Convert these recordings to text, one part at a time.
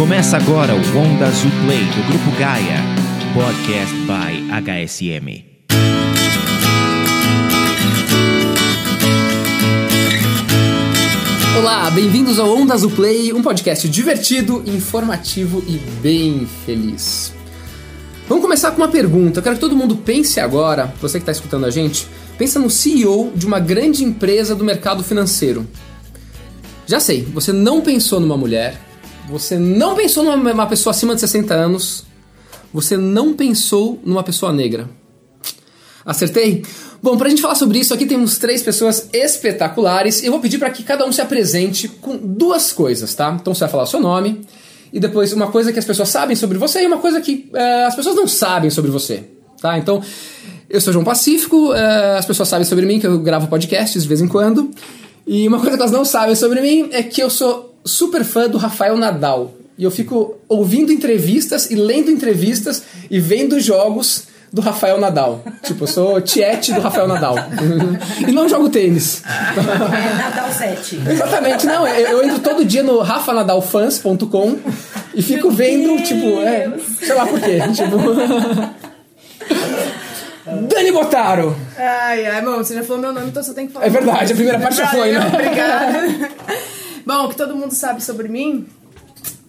Começa agora o Onda Azul Play do Grupo Gaia, podcast by HSM. Olá, bem-vindos ao Onda Azul Play, um podcast divertido, informativo e bem feliz. Vamos começar com uma pergunta. Eu quero que todo mundo pense agora, você que está escutando a gente, pensa no CEO de uma grande empresa do mercado financeiro. Já sei, você não pensou numa mulher, você não pensou numa pessoa acima de 60 anos, você não pensou numa pessoa negra. Acertei? Bom, pra gente falar sobre isso, aqui temos três pessoas espetaculares. Eu vou pedir para que cada um se apresente com duas coisas, tá? Então você vai falar o seu nome e depois uma coisa que as pessoas sabem sobre você e uma coisa que uh, as pessoas não sabem sobre você, tá? Então, eu sou João Pacífico, uh, as pessoas sabem sobre mim que eu gravo podcasts de vez em quando. E uma coisa que elas não sabem sobre mim é que eu sou super fã do Rafael Nadal. E eu fico ouvindo entrevistas e lendo entrevistas e vendo jogos do Rafael Nadal. Tipo, eu sou tiete do Rafael Nadal. e não jogo tênis. É Nadal 7. Exatamente, não. Eu, eu entro todo dia no rafanadalfans.com e fico Meu vendo, Deus. tipo, é, sei lá por quê. Tipo. Dani Botaro! Ai, ai, bom, você já falou meu nome, então você tem que falar. É verdade, a primeira parte já foi, né? Obrigada. bom, o que todo mundo sabe sobre mim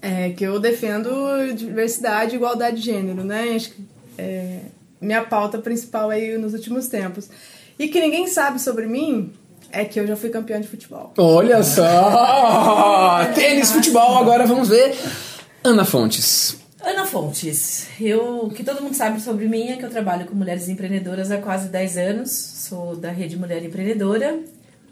é que eu defendo diversidade e igualdade de gênero, né? Acho que é minha pauta principal aí nos últimos tempos. E que ninguém sabe sobre mim é que eu já fui campeã de futebol. Olha só! Tênis, futebol, agora vamos ver. Ana Fontes. Ana Fontes, eu, o que todo mundo sabe sobre mim é que eu trabalho com mulheres empreendedoras há quase 10 anos. Sou da Rede Mulher Empreendedora.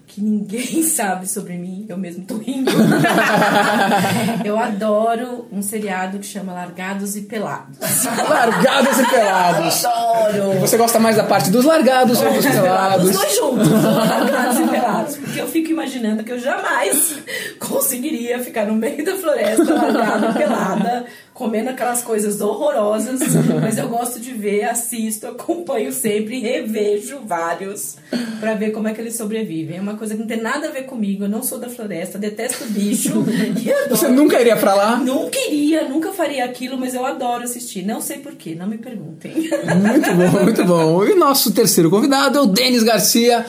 Que ninguém sabe sobre mim, eu mesmo tô rindo. eu adoro um seriado que chama Largados e Pelados. Largados e pelados. Adoro! Você gosta mais da parte dos largados ou dos pelados? Os dois juntos, largados e pelados. Porque eu fico imaginando que eu jamais conseguiria ficar no meio da floresta, largada, pelada, comendo aquelas coisas horrorosas. Mas eu gosto de ver, assisto, acompanho sempre, revejo vários pra ver como é que eles sobrevivem. É uma coisa que não tem nada a ver comigo. Eu não sou da floresta, detesto bicho. Você nunca iria pra lá? Nunca iria, nunca faria aquilo, mas eu adoro assistir. Não sei porquê, não me perguntem. Muito bom, muito bom. E o nosso terceiro convidado é o Denis Garcia.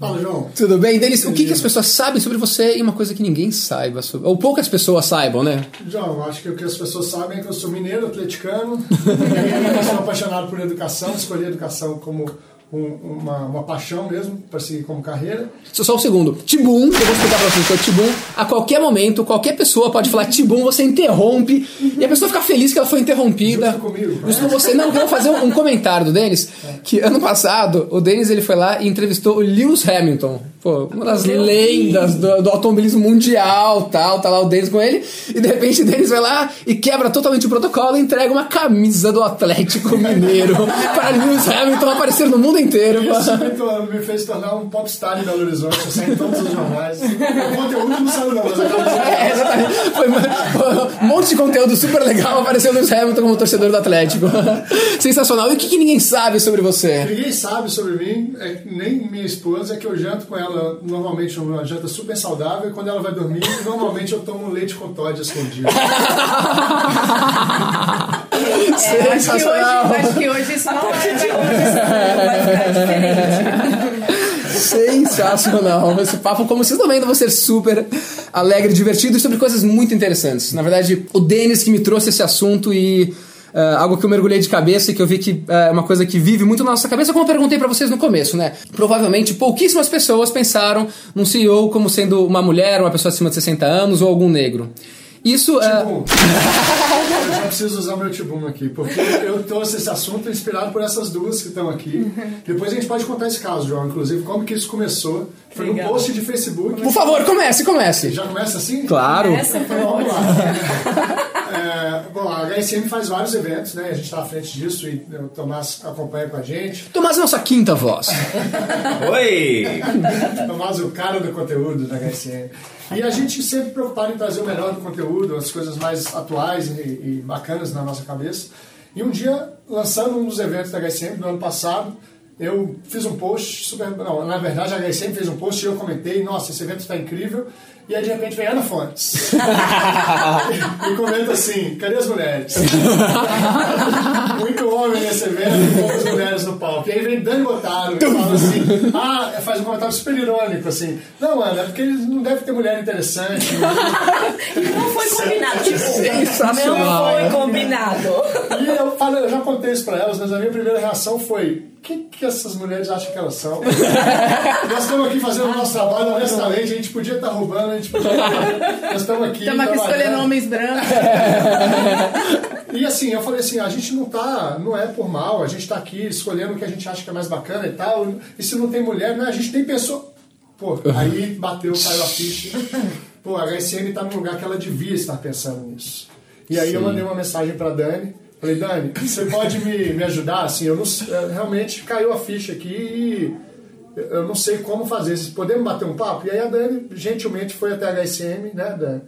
Fala, João. Tudo bem? Denis, o que, que as pessoas sabem sobre você e uma coisa que ninguém saiba sobre. Ou poucas pessoas saibam, né? João, acho que o que as pessoas sabem é que eu sou mineiro, atleticano, eu sou apaixonado por educação, escolhi educação como um- uma, uma paixão mesmo, para seguir como carreira. Só, só um segundo. Tibum, eu vou explicar pra vocês que é Tibum. A qualquer momento, qualquer pessoa pode falar Tibum, você interrompe e a pessoa fica feliz que ela foi interrompida. Justo comigo. Justo com você. Não, eu vou fazer um, um comentário do Denis, que ano passado o Denis ele foi lá e entrevistou o Lewis Hamilton. Pô, uma das Eu vi. lendas do, do automobilismo mundial, tal, tá lá o Denis com ele, e de repente o Denis vai lá e quebra totalmente o protocolo e entrega uma camisa do Atlético Mineiro para Lewis Hamilton aparecer no mundo inteiro. Isso me, fez tornar um popstar em Belo Horizonte, eu saí em todos os jornais. O conteúdo não saiu não, É, exatamente. Foi um monte de conteúdo super legal. Apareceu o Lewis Hamilton como torcedor do Atlético. Sensacional. E o que, que ninguém sabe sobre você? Ninguém sabe sobre mim, é, nem minha esposa, é que eu janto com ela normalmente uma janta super saudável e quando ela vai dormir, normalmente eu tomo leite com Todd escondido. É, acho, que hoje, Sensacional. acho que hoje isso não partir de é. hoje, isso vai ficar diferente. Sensacional. Esse papo, como vocês estão vendo, vai ser super alegre, divertido e sobre coisas muito interessantes. Na verdade, o Denis que me trouxe esse assunto e. ah, algo que eu mergulhei de cabeça e que eu vi que ah, é uma coisa que vive muito na nossa cabeça, como eu perguntei pra vocês no começo, né? Provavelmente pouquíssimas pessoas pensaram num CEO como sendo uma mulher, uma pessoa acima de 60 anos ou algum negro. Isso. ah, Tibum. Eu já preciso usar meu Tibum aqui, porque eu trouxe esse assunto inspirado por essas duas que estão aqui. Depois a gente pode contar esse caso, João, inclusive, como que isso começou. Foi num Legal. post de Facebook. por favor, comece, comece. Já começa assim? Claro. Essa foi Vamos lá. É, bom, a HSM faz vários eventos, né? A gente está à frente disso e o Tomás acompanha com a gente. Tomás é nossa quinta voz. Oi! Tomás, o cara do conteúdo da HSM. E a gente sempre preocupado em trazer o melhor do conteúdo, as coisas mais atuais e, e bacanas na nossa cabeça. E um dia, lançando um dos eventos da HSM do ano passado, eu fiz um post super. Não, na verdade a HSM fez um post e eu comentei, nossa, esse evento está incrível. E aí de repente vem Ana Fontes. e comenta assim, cadê as mulheres? Muito homem nesse evento e poucas mulheres no palco. E aí vem Dani Botaro e fala assim, ah, faz um comentário super irônico, assim, não, Ana, é porque não deve ter mulher interessante. Não foi combinado, tipo, Sensacional, não né? foi combinado. E eu, falei, eu já contei isso pra elas, mas a minha primeira reação foi: que, que essas mulheres acham que elas são? Nós estamos aqui fazendo o nosso trabalho honestamente, a gente podia estar roubando, a gente podia. Nós estamos aqui. Estamos aqui escolhendo homens brancos. E assim, eu falei assim, a gente não tá, não é por mal, a gente tá aqui escolhendo o que a gente acha que é mais bacana e tal. E se não tem mulher, né, a gente nem pensou. Pô, aí bateu, caiu a ficha. Pô, a HSM tá no lugar que ela devia estar pensando nisso. E aí eu mandei uma mensagem pra Dani. Falei, Dani, você pode me, me ajudar? Assim, eu não eu- realmente caiu a ficha aqui e eu não sei como fazer. Vocês podemos bater um papo? E aí a Dani gentilmente foi até a HSM, né, Dani?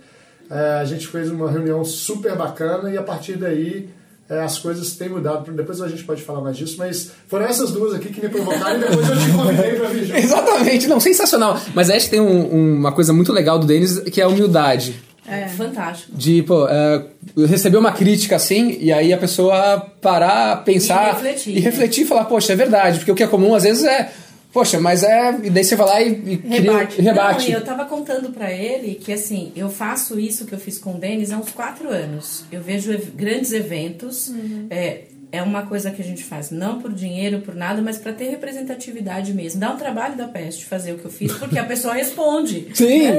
É, a gente fez uma reunião super bacana e a partir daí é, as coisas têm mudado. Depois a gente pode falar mais disso, mas foram essas duas aqui que me provocaram e depois eu te convidei pra vir junto. Exatamente, não, sensacional. Mas acho que tem um- uma coisa muito legal do Denis que é a humildade. É. Fantástico. De, pô, é, receber uma crítica assim, e aí a pessoa parar, pensar E refletir. e refletir e falar, poxa, é verdade, porque o que é comum às vezes é, poxa, mas é. E daí você vai lá e, e cria- Rebate. e rebate. Não, eu tava contando pra ele que assim, eu faço isso que eu fiz com o Denis há uns quatro anos. Eu vejo grandes eventos. É, é uma coisa que a gente faz não por dinheiro, por nada, mas pra ter representatividade mesmo. Dá um trabalho da peste fazer o que eu fiz, porque a pessoa responde. Sim!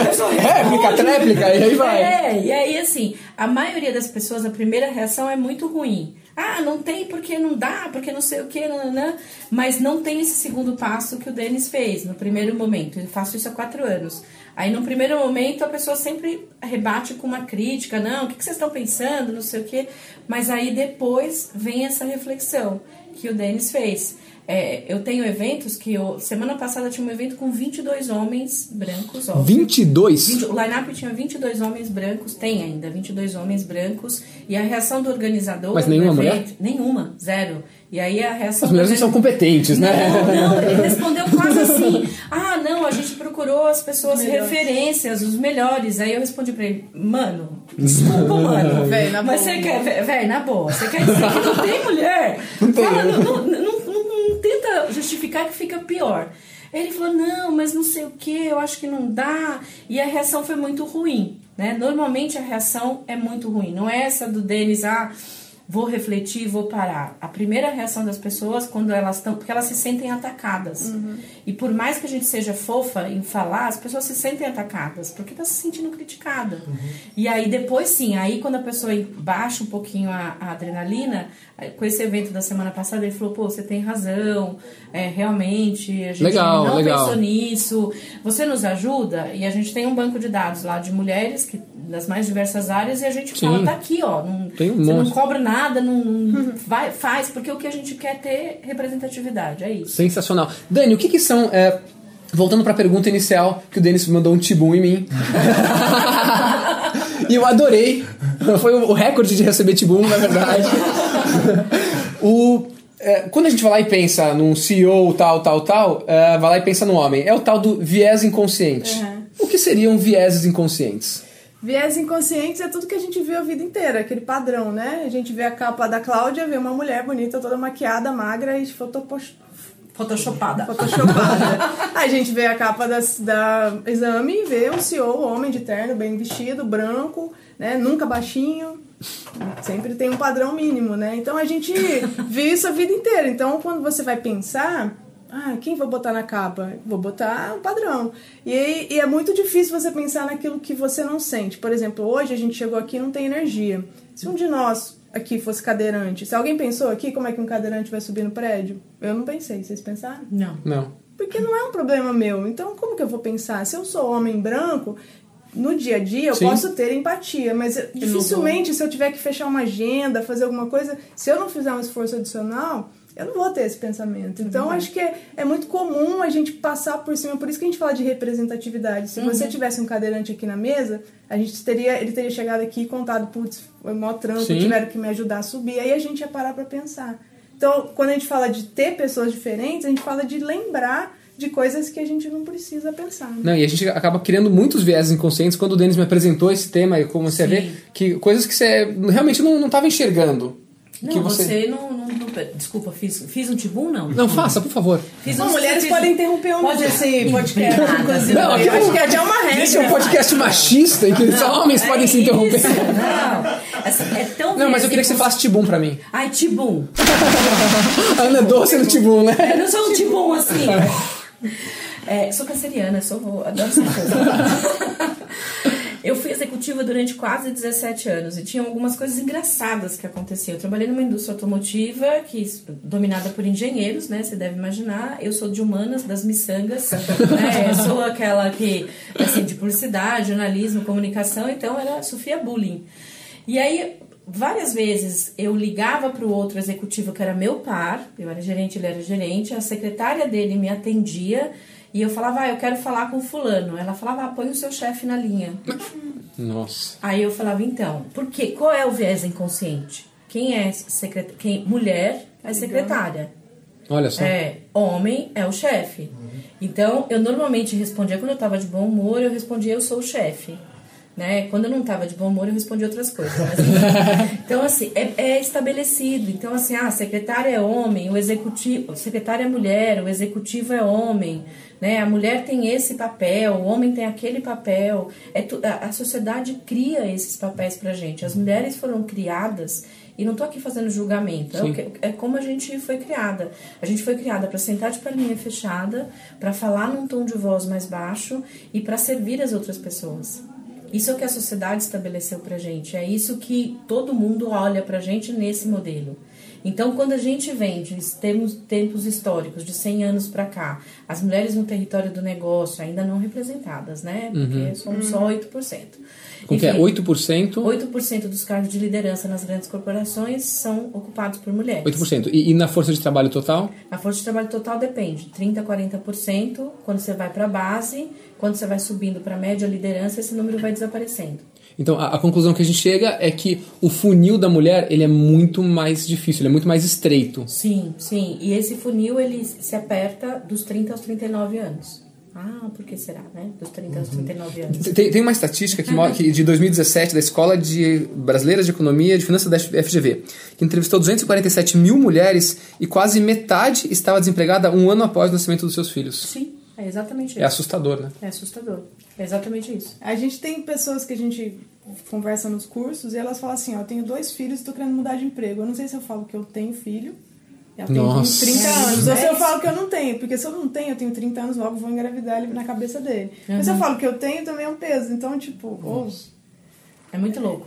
A pessoa Réplica, responde. tréplica, e aí vai. É, e aí assim, a maioria das pessoas, a primeira reação é muito ruim. Ah, não tem porque não dá, porque não sei o que, nananã. mas não tem esse segundo passo que o Denis fez no primeiro momento. Eu faço isso há quatro anos. Aí no primeiro momento a pessoa sempre rebate com uma crítica, não, o que que vocês estão pensando, não sei o que, mas aí depois vem essa reflexão que o Denis fez. É, eu tenho eventos que eu, semana passada tinha um evento com 22 homens brancos, óbvio. 22? 20 o line-up tinha 22 homens brancos, tem ainda 22 homens brancos, e a reação do organizador. Mas do nenhuma mulher? evento- Nenhuma, zero. E aí a reação. As mulheres não são competentes, né? Não, não, ele respondeu quase assim. Ah, não, a gente procurou as pessoas referências, os melhores. Aí eu respondi pra ele, mano, desculpa, mano. Véi, na mas boa. você quer, véi, na boa, você quer dizer que não tem mulher? Não tem, Fala, não, não, não, não- não tenta justificar que fica pior. Aí Ele falou, não, mas não sei o que, eu acho que não dá. E a reação foi muito ruim, né? Normalmente a reação é muito ruim. Não é essa do Denis, ah, vou refletir, vou parar. A primeira reação das pessoas, quando elas estão... Porque elas se sentem atacadas. E por mais que a gente seja fofa em falar, as pessoas se sentem atacadas, porque tá se sentindo criticada. E aí depois sim, aí quando a pessoa baixa um pouquinho a, a adrenalina, com esse evento da semana passada, ele falou, pô, você tem razão, é, realmente, a gente Legal, não legal. pensou nisso, você nos ajuda? E a gente tem um banco de dados lá de mulheres, que, das mais diversas áreas, e a gente Sim. fala, tá aqui, ó, não, Tem um você não cobra nada, não, não vai, faz, porque o que a gente quer é ter representatividade, é isso. Sensacional. Dani, o que, que são. é, voltando pra pergunta inicial, que o Denis mandou um tibum em mim. e eu adorei. Foi o recorde de receber tibum, na verdade. o, é, quando a gente vai lá e pensa num CEO tal, tal, tal, é, vai lá e pensa no homem. É o tal do viés inconsciente. Uhum. O que seriam vieses inconscientes? Viés inconscientes é tudo que a gente vê a vida inteira, aquele padrão, né? A gente vê a capa da Cláudia, vê uma mulher bonita, toda maquiada, magra e fotopost... Photoshopada. photoshopada. a gente vê a capa das, da exame e vê um CEO, homem de terno, bem vestido, branco, né? Nunca baixinho. Sempre tem um padrão mínimo, né? Então a gente vê isso a vida inteira. Então quando você vai pensar, ah, quem vou botar na capa? Vou botar o padrão. E, aí- e é muito difícil você pensar naquilo que você não sente. Por exemplo, hoje a gente chegou aqui e não tem energia. Se um de nós aqui fosse cadeirante, se alguém pensou aqui como é que um cadeirante vai subir no prédio? Eu não pensei. Vocês pensaram? Não. Não. Porque não é um problema meu. Então, como que eu vou pensar? Se eu sou homem branco, no dia a dia eu Sim. posso ter empatia, mas eu- dificilmente, se eu tiver que fechar uma agenda, fazer alguma coisa, se eu não fizer um esforço adicional, eu não vou ter esse pensamento. Então, acho que é, é muito comum a gente passar por cima. Por isso que a gente fala de representatividade. Se você tivesse um cadeirante aqui na mesa, a gente teria, ele teria chegado aqui e contado, putz, foi mó trampo, Sim. tiveram que me ajudar a subir. Aí a gente ia parar pra pensar. Então, quando a gente fala de ter pessoas diferentes, a gente fala de lembrar de coisas que a gente não precisa pensar. Né? Não, e a gente acaba criando muitos viés inconscientes. Quando o Denis me apresentou esse tema, eu comecei Sim. a ver que coisas que você realmente não estava enxergando. Não, que você, não, não, não- Desculpa, fiz, fiz um tibum, não? Não, faça, por favor. Fiz Não, um- mulheres fiz- podem interromper um Pode- esse podcast, Nada, inclusive. não, eu acho que é uma regra. Esse é um podcast machista em que só homens podem se interromper. Isso, Não, Essa- é tão Não, mas eu queria que você falasse tibum pra mim. Ai, tibum. Ana é doce no tibum, né? Eu não sou um tibum assim. É, sou canceriana, sou, adoro essa coisa. Eu fui executiva durante quase 17 anos e tinha algumas coisas engraçadas que aconteciam. Eu trabalhei numa indústria automotiva que dominada por engenheiros, né? Você deve imaginar. Eu sou de humanas, das miçangas. né? Sou aquela que, assim, de publicidade, jornalismo, comunicação. Então, era Sofia Bullying. E aí, várias vezes eu ligava para o outro executivo que era meu par, eu era gerente, ele era gerente, a secretária dele me atendia e eu falava, ah, eu quero falar com o fulano. Ela falava, ah, põe o seu chefe na linha. Nossa. Aí eu falava, então, por quê? Qual é o viés inconsciente? Quem é secret... Quem... mulher é secretária. Olha só. É, homem é o chefe. Então, eu normalmente respondia, quando eu tava de bom humor, eu respondia, eu sou o chefe. Né? Quando eu não tava de bom humor, eu respondia outras coisas. Mas, então, assim, é, é estabelecido. Então, assim, ah, a secretária é homem, o executivo, a secretária é mulher, o executivo é homem. Né? A mulher tem esse papel, o homem tem aquele papel. É tu, a, a sociedade cria esses papéis pra gente. As mulheres foram criadas e não tô aqui fazendo julgamento. É, é como a gente foi criada. A gente foi criada para sentar de perninha fechada, para falar num tom de voz mais baixo e para servir as outras pessoas. Isso é o que a sociedade estabeleceu pra gente. É isso que todo mundo olha pra gente nesse modelo. Então, quando a gente vem de temos tempos históricos, de 100 anos para cá, as mulheres no território do negócio ainda não representadas, né? Porque somos só 8%. Com que é Enfim, 8%? 8% dos cargos de liderança nas grandes corporações são ocupados por mulheres. 8%. E, e na força de trabalho total? A força de trabalho total depende, 30 a 40%, quando você vai para a base, quando você vai subindo para a média liderança, esse número vai desaparecendo. Então, a, a conclusão que a gente chega é que o funil da mulher, ele é muito mais difícil, ele é muito mais estreito. Sim, sim. E esse funil ele se aperta dos 30 aos 39 anos. Ah, por que será, né? Dos 30 aos 39 anos. Tem, tem uma estatística que, que de 2017 da Escola de Brasileira de Economia e de Finanças da FGV, que entrevistou 247 mil mulheres e quase metade estava desempregada um ano após o nascimento dos seus filhos. Sim, é exatamente isso. É assustador, né? É assustador. É exatamente isso. A gente tem pessoas que a gente conversa nos cursos e elas falam assim, ó, eu tenho dois filhos e tô querendo mudar de emprego. Eu não sei se eu falo que eu tenho filho, eu tenho Nossa. 30 anos, ou se É eu isso. falo que eu não tenho, porque se eu não tenho, eu tenho 30 anos, logo vou engravidar ele na cabeça dele. Mas se eu falo que eu tenho, também é um peso. Então, tipo, ou, É muito louco.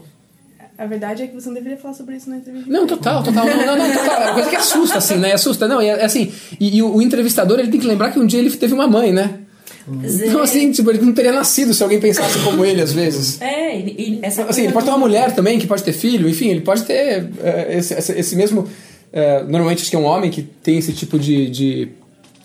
a verdade é que você não deveria falar sobre isso na entrevista. Não, total, total. Não, não, não, total. É uma coisa que assusta, assim, né? Assusta. Não, é, é assim. E, e o, o entrevistador, ele tem que lembrar que um dia ele teve uma mãe, né? Então, assim, tipo, ele não teria nascido se alguém pensasse como ele, às vezes. É, e, e essa Assim, ele pode ter uma mulher também que pode ter filho, enfim, ele pode ter é, esse, esse- esse mesmo. é, normalmente acho que é um homem que tem esse tipo de, de,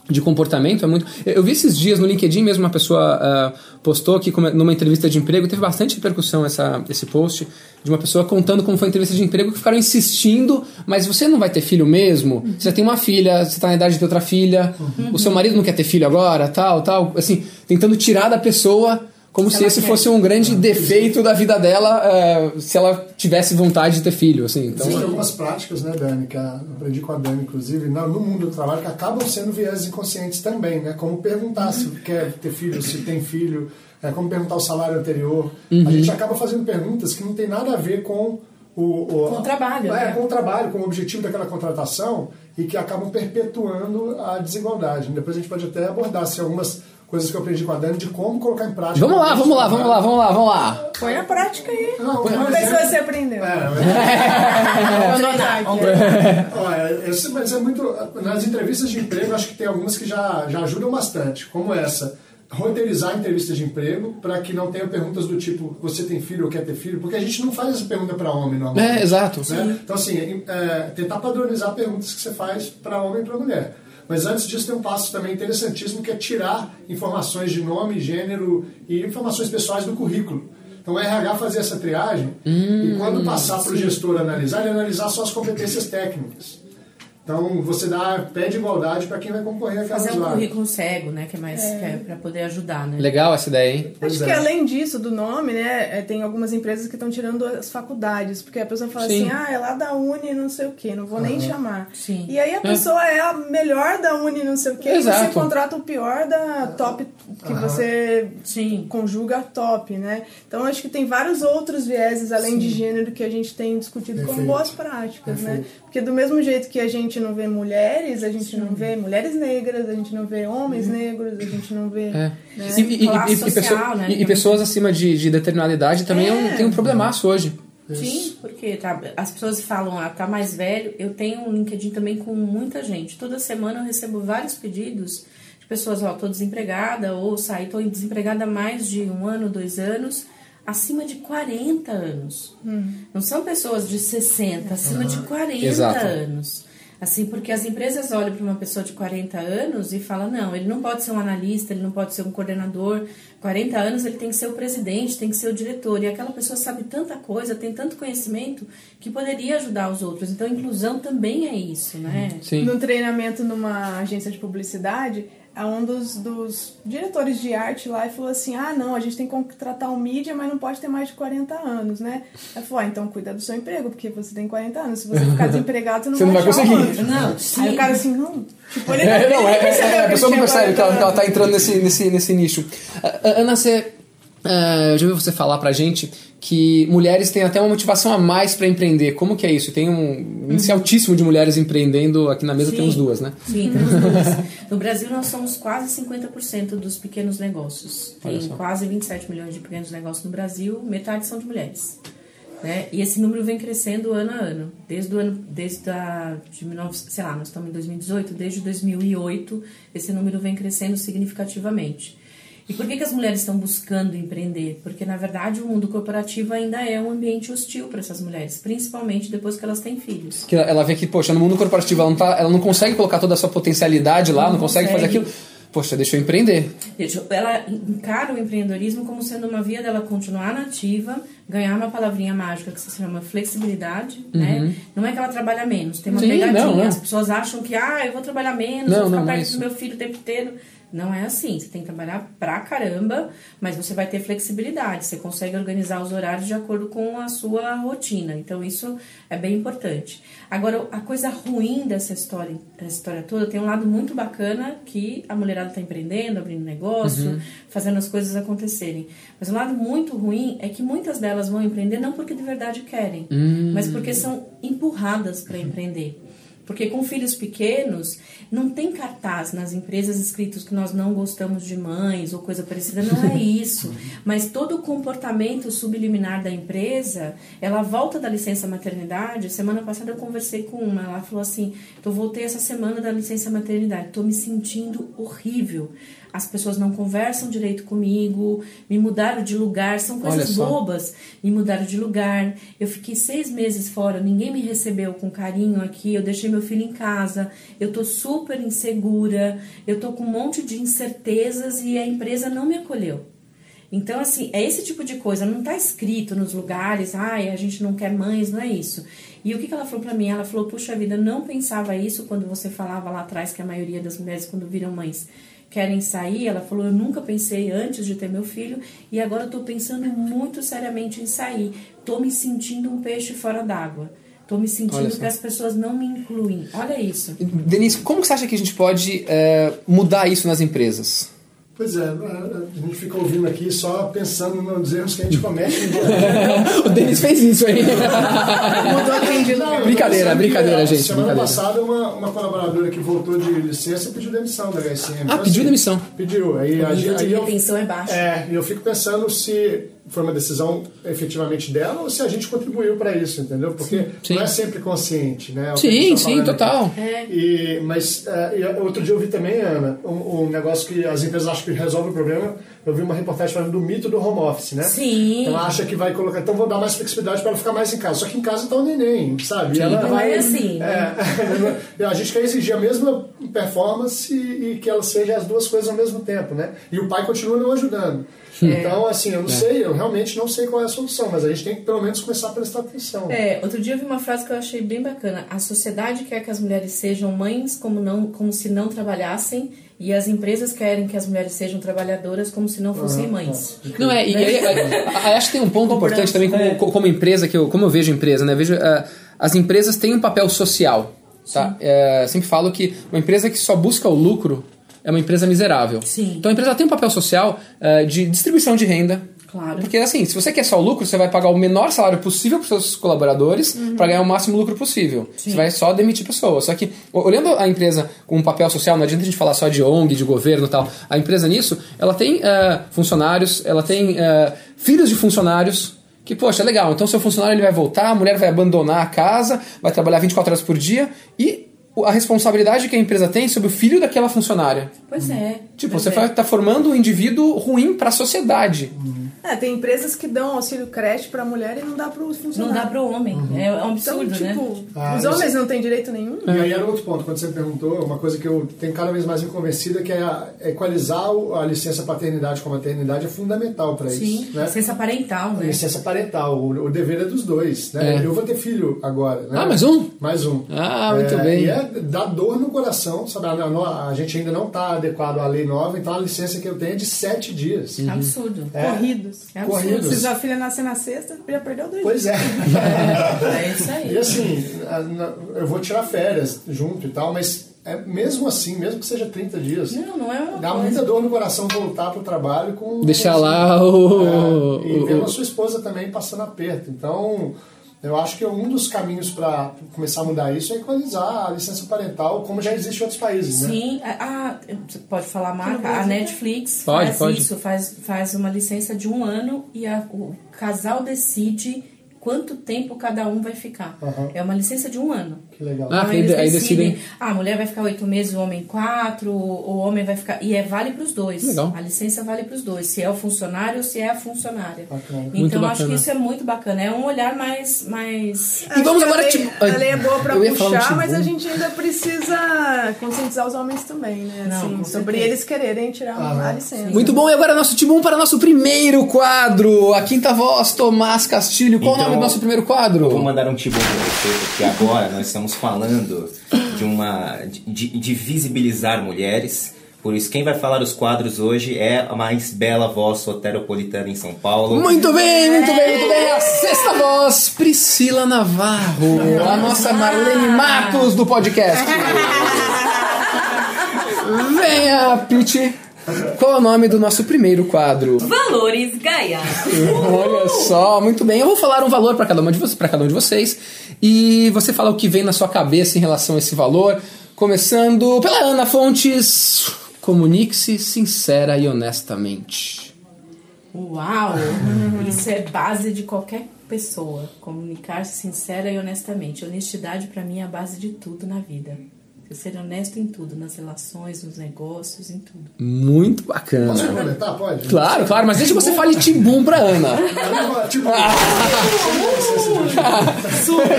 de comportamento. É muito. Eu vi esses dias no LinkedIn mesmo uma pessoa é, postou que numa entrevista de emprego teve bastante repercussão essa, esse post de uma pessoa contando como foi a entrevista de emprego que ficaram insistindo, mas você não vai ter filho mesmo? Você já tem uma filha, você tá na idade de ter outra filha, o seu marido não quer ter filho agora, tal, tal, assim, tentando tirar da pessoa como se ela esse quer. fosse um grande defeito da vida dela é, se ela tivesse vontade de ter filho, assim. Então, Existem algumas práticas, né, Dani, que aprendi com a Dani, inclusive, no mundo do trabalho, que acabam sendo viés inconscientes também, né? Como perguntar se quer ter filho, se tem filho, é, como perguntar o salário anterior. A gente acaba fazendo perguntas que não tem nada a ver com o, o, Com o trabalho, É, né? com o trabalho, com o objetivo daquela contratação e que acabam perpetuando a desigualdade. Depois a gente pode até abordar se algumas coisas que eu aprendi com a Dani de como colocar em prática. vamos lá, vamos lá, vamos lá, vamos lá, vamos lá. Põe na prática aí. Não, Vamos por ver se você aprendeu. É, mas- Vou anotar aqui. Olha, esse, mas é muito. Nas entrevistas de emprego, acho que tem algumas que já, já ajudam bastante, como essa. Roteirizar entrevistas de emprego para que não tenha perguntas do tipo: você tem filho ou quer ter filho? Porque a gente não faz essa pergunta para homem normalmente. É, exato. né? Então, assim, é, tentar padronizar perguntas que você faz para homem e para mulher. Mas antes disso, tem um passo também interessantíssimo que é tirar informações de nome, gênero e informações pessoais do currículo. Então, o RH fazer essa triagem e quando passar para o gestor analisar, ele analisar só as competências técnicas. Então você dá pé de igualdade para quem vai concorrer àquelas Fazer um vagas. currículo cego, né? Que é mais que é pra poder ajudar, né? Legal essa ideia, hein? Pois Acho é. que além disso, do nome, né, é, tem algumas empresas que estão tirando as faculdades, porque a pessoa fala Sim. assim, ah, é lá da Uni não sei o que, não vou nem chamar. Sim. E aí a pessoa é a melhor da Uni não sei o que, e Exato. você contrata o pior da top que você Sim. conjuga top, né? Então acho que tem vários outros vieses além de gênero que a gente tem discutido como Perfeito. boas práticas, né? Porque do mesmo jeito que a gente não vê mulheres, a gente não vê mulheres negras, a gente não vê homens negros, a gente não vê. É. Né? E, e- e- Classe social, pessoa- né? e- e pessoas acima de, de determinada idade também é um- É. tem um problemaço hoje. Sim, porque tá- as pessoas falam, ah, tá mais velho. Eu tenho um LinkedIn também com muita gente. Toda semana eu recebo vários pedidos de pessoas, ó, tô desempregada, ou saí, tô desempregada há mais de um ano, dois anos, acima de 40 anos. Não são pessoas de 60, acima de 40 Exato. anos. Assim, porque as empresas olham para uma pessoa de 40 anos e falam: não, ele não pode ser um analista, ele não pode ser um coordenador. 40 anos ele tem que ser o presidente, tem que ser o diretor. E aquela pessoa sabe tanta coisa, tem tanto conhecimento que poderia ajudar os outros. Então, inclusão também é isso, né? Sim. num treinamento numa agência de publicidade, a um dos, dos diretores de arte lá e falou assim: ah, não, a gente tem que contratar um mídia, mas não pode ter mais de 40 anos, né? Ela falou: ah, então cuida do seu emprego, porque você tem 40 anos. Se você ficar desempregado, você não Você não vai achar um conseguir. Não, sim. Aí o cara assim, não. Tipo, ele É, não, é, percebeu é, a pessoa não ele percebe que ela, que ela 40 tá entrando nesse, nesse, nesse nicho. Ana, você. Ah, eu já ouvi você falar pra gente que mulheres têm até uma motivação a mais pra empreender. Como que é isso? Tem um índice altíssimo de mulheres empreendendo. Aqui na mesa Sim. temos duas, né? Sim, temos duas. No Brasil, nós somos quase 50% dos pequenos negócios. Tem quase 27 milhões de pequenos negócios no Brasil, metade são de mulheres. Né? E esse número vem crescendo ano a ano. Desde o ano, desde a, de 19, sei lá, nós estamos em 2018, desde 2008, esse número vem crescendo significativamente. E por que, que as mulheres estão buscando empreender? Porque, na verdade, o mundo corporativo ainda é um ambiente hostil para essas mulheres, principalmente depois que elas têm filhos. Que ela vê que, poxa, no mundo corporativo ela não, tá, ela não consegue colocar toda a sua potencialidade lá, não, Não consegue, fazer consegue. aquilo. Poxa, deixa eu empreender. Ela encara o empreendedorismo como sendo uma via dela continuar nativa, ganhar uma palavrinha mágica que se chama flexibilidade, né? Não é que ela trabalha menos, tem uma Uhum. Sim, pegadinha. não, não. As pessoas acham que, ah, eu vou trabalhar menos, Não, vou ficar não, é perto do meu filho o tempo inteiro. Não é assim, você tem que trabalhar pra caramba, mas você vai ter flexibilidade, você consegue organizar os horários de acordo com a sua rotina. Então isso é bem importante. Agora, a coisa ruim dessa história, dessa história toda tem um lado muito bacana que a mulherada está empreendendo, abrindo negócio, fazendo as coisas acontecerem. Mas o lado muito ruim é que muitas delas vão empreender não porque de verdade querem, mas porque são empurradas para empreender. Porque com filhos pequenos, não tem cartaz nas empresas escritos que nós não gostamos de mães ou coisa parecida. Não é isso. Mas todo o comportamento subliminar da empresa, ela volta da licença maternidade. Semana passada eu conversei com uma, ela falou assim: eu voltei essa semana da licença maternidade, estou me sentindo horrível. As pessoas não conversam direito comigo, me mudaram de lugar, são coisas bobas, me mudaram de lugar. Eu fiquei seis meses fora, ninguém me recebeu com carinho aqui. Eu deixei meu filho em casa, eu tô super insegura, eu tô com um monte de incertezas e a empresa não me acolheu. Então, assim, é esse tipo de coisa, não tá escrito nos lugares, ai, a gente não quer mães, não é isso. E o que, que ela falou pra mim? Ela falou, puxa vida, não pensava isso quando você falava lá atrás que a maioria das mulheres, quando viram mães, querem sair. Ela falou, eu nunca pensei antes de ter meu filho e agora eu tô pensando muito seriamente em sair. Tô me sentindo um peixe fora d'água. Tô me sentindo que as pessoas não me incluem. Olha isso. Denise, como você acha que a gente pode é, mudar isso nas empresas? Pois é, a gente fica ouvindo aqui só pensando nos erros que a gente comete a o Denis fez isso aí. Lugar. Brincadeira, brincadeira, a gente, Semana brincadeira. passada, uma, uma colaboradora que voltou de licença pediu demissão da HSM. Então, pediu demissão. Pediu. Aí, O aí, nível de aí eu, retenção é baixo. é, e eu fico pensando se foi uma decisão efetivamente dela ou se a gente contribuiu para isso, entendeu? Porque Sim. não é sempre consciente, né? a Sim, tá sim, total. É. E, mas é, e outro dia eu vi também, Ana, um, um negócio que as empresas acham que resolve o problema. eu vi uma reportagem falando do mito do home office, né? Sim. Então acha que vai colocar, então vou dar mais flexibilidade para ela ficar mais em casa. Só que em casa tá o neném, sabe? Sim. Ela Não vai, é assim, né? É, a gente quer exigir a mesma performance e, e que ela seja as duas coisas ao mesmo tempo, né? E o pai continua não ajudando. Então, assim, eu não sei, eu realmente não sei qual é a solução, mas a gente tem que pelo menos começar a prestar atenção. É, outro dia eu vi uma frase que eu achei bem bacana. A sociedade quer que as mulheres sejam mães como, não, como se não trabalhassem e as empresas querem que as mulheres sejam trabalhadoras como se não fossem mães. Não, é, e, e- acho que tem um ponto importante também como, co- como empresa, que eu, como eu vejo empresa, né? Vejo, ah, as empresas têm um papel social, tá? É, sempre falo que uma empresa que só busca o lucro é uma empresa miserável. Sim. Então a empresa tem um papel social ah, de distribuição de renda. Claro. Porque assim, se você quer só o lucro, você vai pagar o menor salário possível para os seus colaboradores para ganhar o máximo lucro possível. Você vai só demitir pessoas. Só que, olhando a empresa com um papel social, não adianta a gente falar só de ONG, de governo e tal. A empresa nisso, ela tem ah, funcionários, ela tem ah, filhos de funcionários. Que, poxa, é legal. Então, seu funcionário ele vai voltar, a mulher vai abandonar a casa, vai trabalhar 24 horas por dia e a responsabilidade que a empresa tem sobre o filho daquela funcionária. Pois é. Tipo, pois você é. estar formando um indivíduo ruim para a sociedade. É, tem empresas que dão auxílio creche pra mulher e não dá pro funcionário. Não dá pro homem. É um Então, absurdo, né? tipo, Ah, os isso- homens não têm direito nenhum? E aí era outro ponto, quando você perguntou, uma coisa que eu tenho cada vez mais me convencido é que a, equalizar o- a licença paternidade com a maternidade é fundamental para Sim, isso. Né? licença parental, A né? licença parental, o, o dever é dos dois. Né? É. Eu vou ter filho agora. Né? Ah, mais um? Mais um. Ah, muito É, bem. E é dá dor no coração, sabe? A, a- a gente ainda não está adequado à lei nova, então a licença que eu tenho é de sete dias. Absurdo. É. Corridos. É absurdo. Corridos. Se sua filha nascer na sexta, já perdeu dois Pois é. É isso aí. E assim, a- na- eu vou tirar férias junto e tal, mas é mesmo assim, mesmo que seja 30 dias, Não, não é dá coisa. muita dor no coração voltar pro trabalho com. Deixar lá o. É, e vendo a sua esposa também passando aperto. Então, eu acho que um dos caminhos para começar a mudar isso é equalizar a licença parental, como já existe em outros países, né? Sim, a, a- você pode falar a marca, a Netflix Pode, faz pode. isso, faz, faz uma licença de um ano e a- o casal decide quanto tempo cada um vai ficar. Aham. É uma licença de um ano. Que legal. Ah, Então, aí eles de- aí decidem. Ah, a mulher vai ficar oito meses, o homem quatro, o homem vai ficar. E é vale para os dois. Legal. A licença vale para os dois, se é o funcionário ou se é a funcionária. Bacana. Então Muito acho bacana. que isso é muito bacana. É um olhar mais. mais... E vamos agora, a lei, tipo, a lei é boa um puxar, mas a gente ainda precisa conscientizar os homens também, né? Não, Assim, sobre eles quererem tirar Ah, a licença. Muito bom, e agora nosso timão para nosso primeiro quadro. A quinta voz, Tomás Castilho. Qual o Então, nome nosso primeiro quadro? Vou mandar um tibum pra você, porque agora nós estamos falando de uma de, de visibilizar mulheres. Por isso, quem vai falar os quadros hoje é a mais bela voz soteropolitana em São Paulo. Muito bem, muito bem, muito bem. A sexta voz, Priscila Navarro, a nossa Marlene Matos do podcast. Venha, Pete. Qual é o nome do nosso primeiro quadro? Valores Gaia. Olha só, muito bem. Eu vou falar um valor para cada, uma de vo- pra cada um de vocês e você fala o que vem na sua cabeça em relação a esse valor. Começando pela Ana Fontes. Comunique-se sincera e honestamente. Uau! Isso é base de qualquer pessoa. Comunicar-se sincera e honestamente. Honestidade pra mim é a base de tudo na vida. Você ser honesto em tudo, nas relações, nos negócios, em tudo. Muito Posso bacana. complementar? Pode? Claro, claro, mas deixa que você fale timbum pra Ana. Tipo,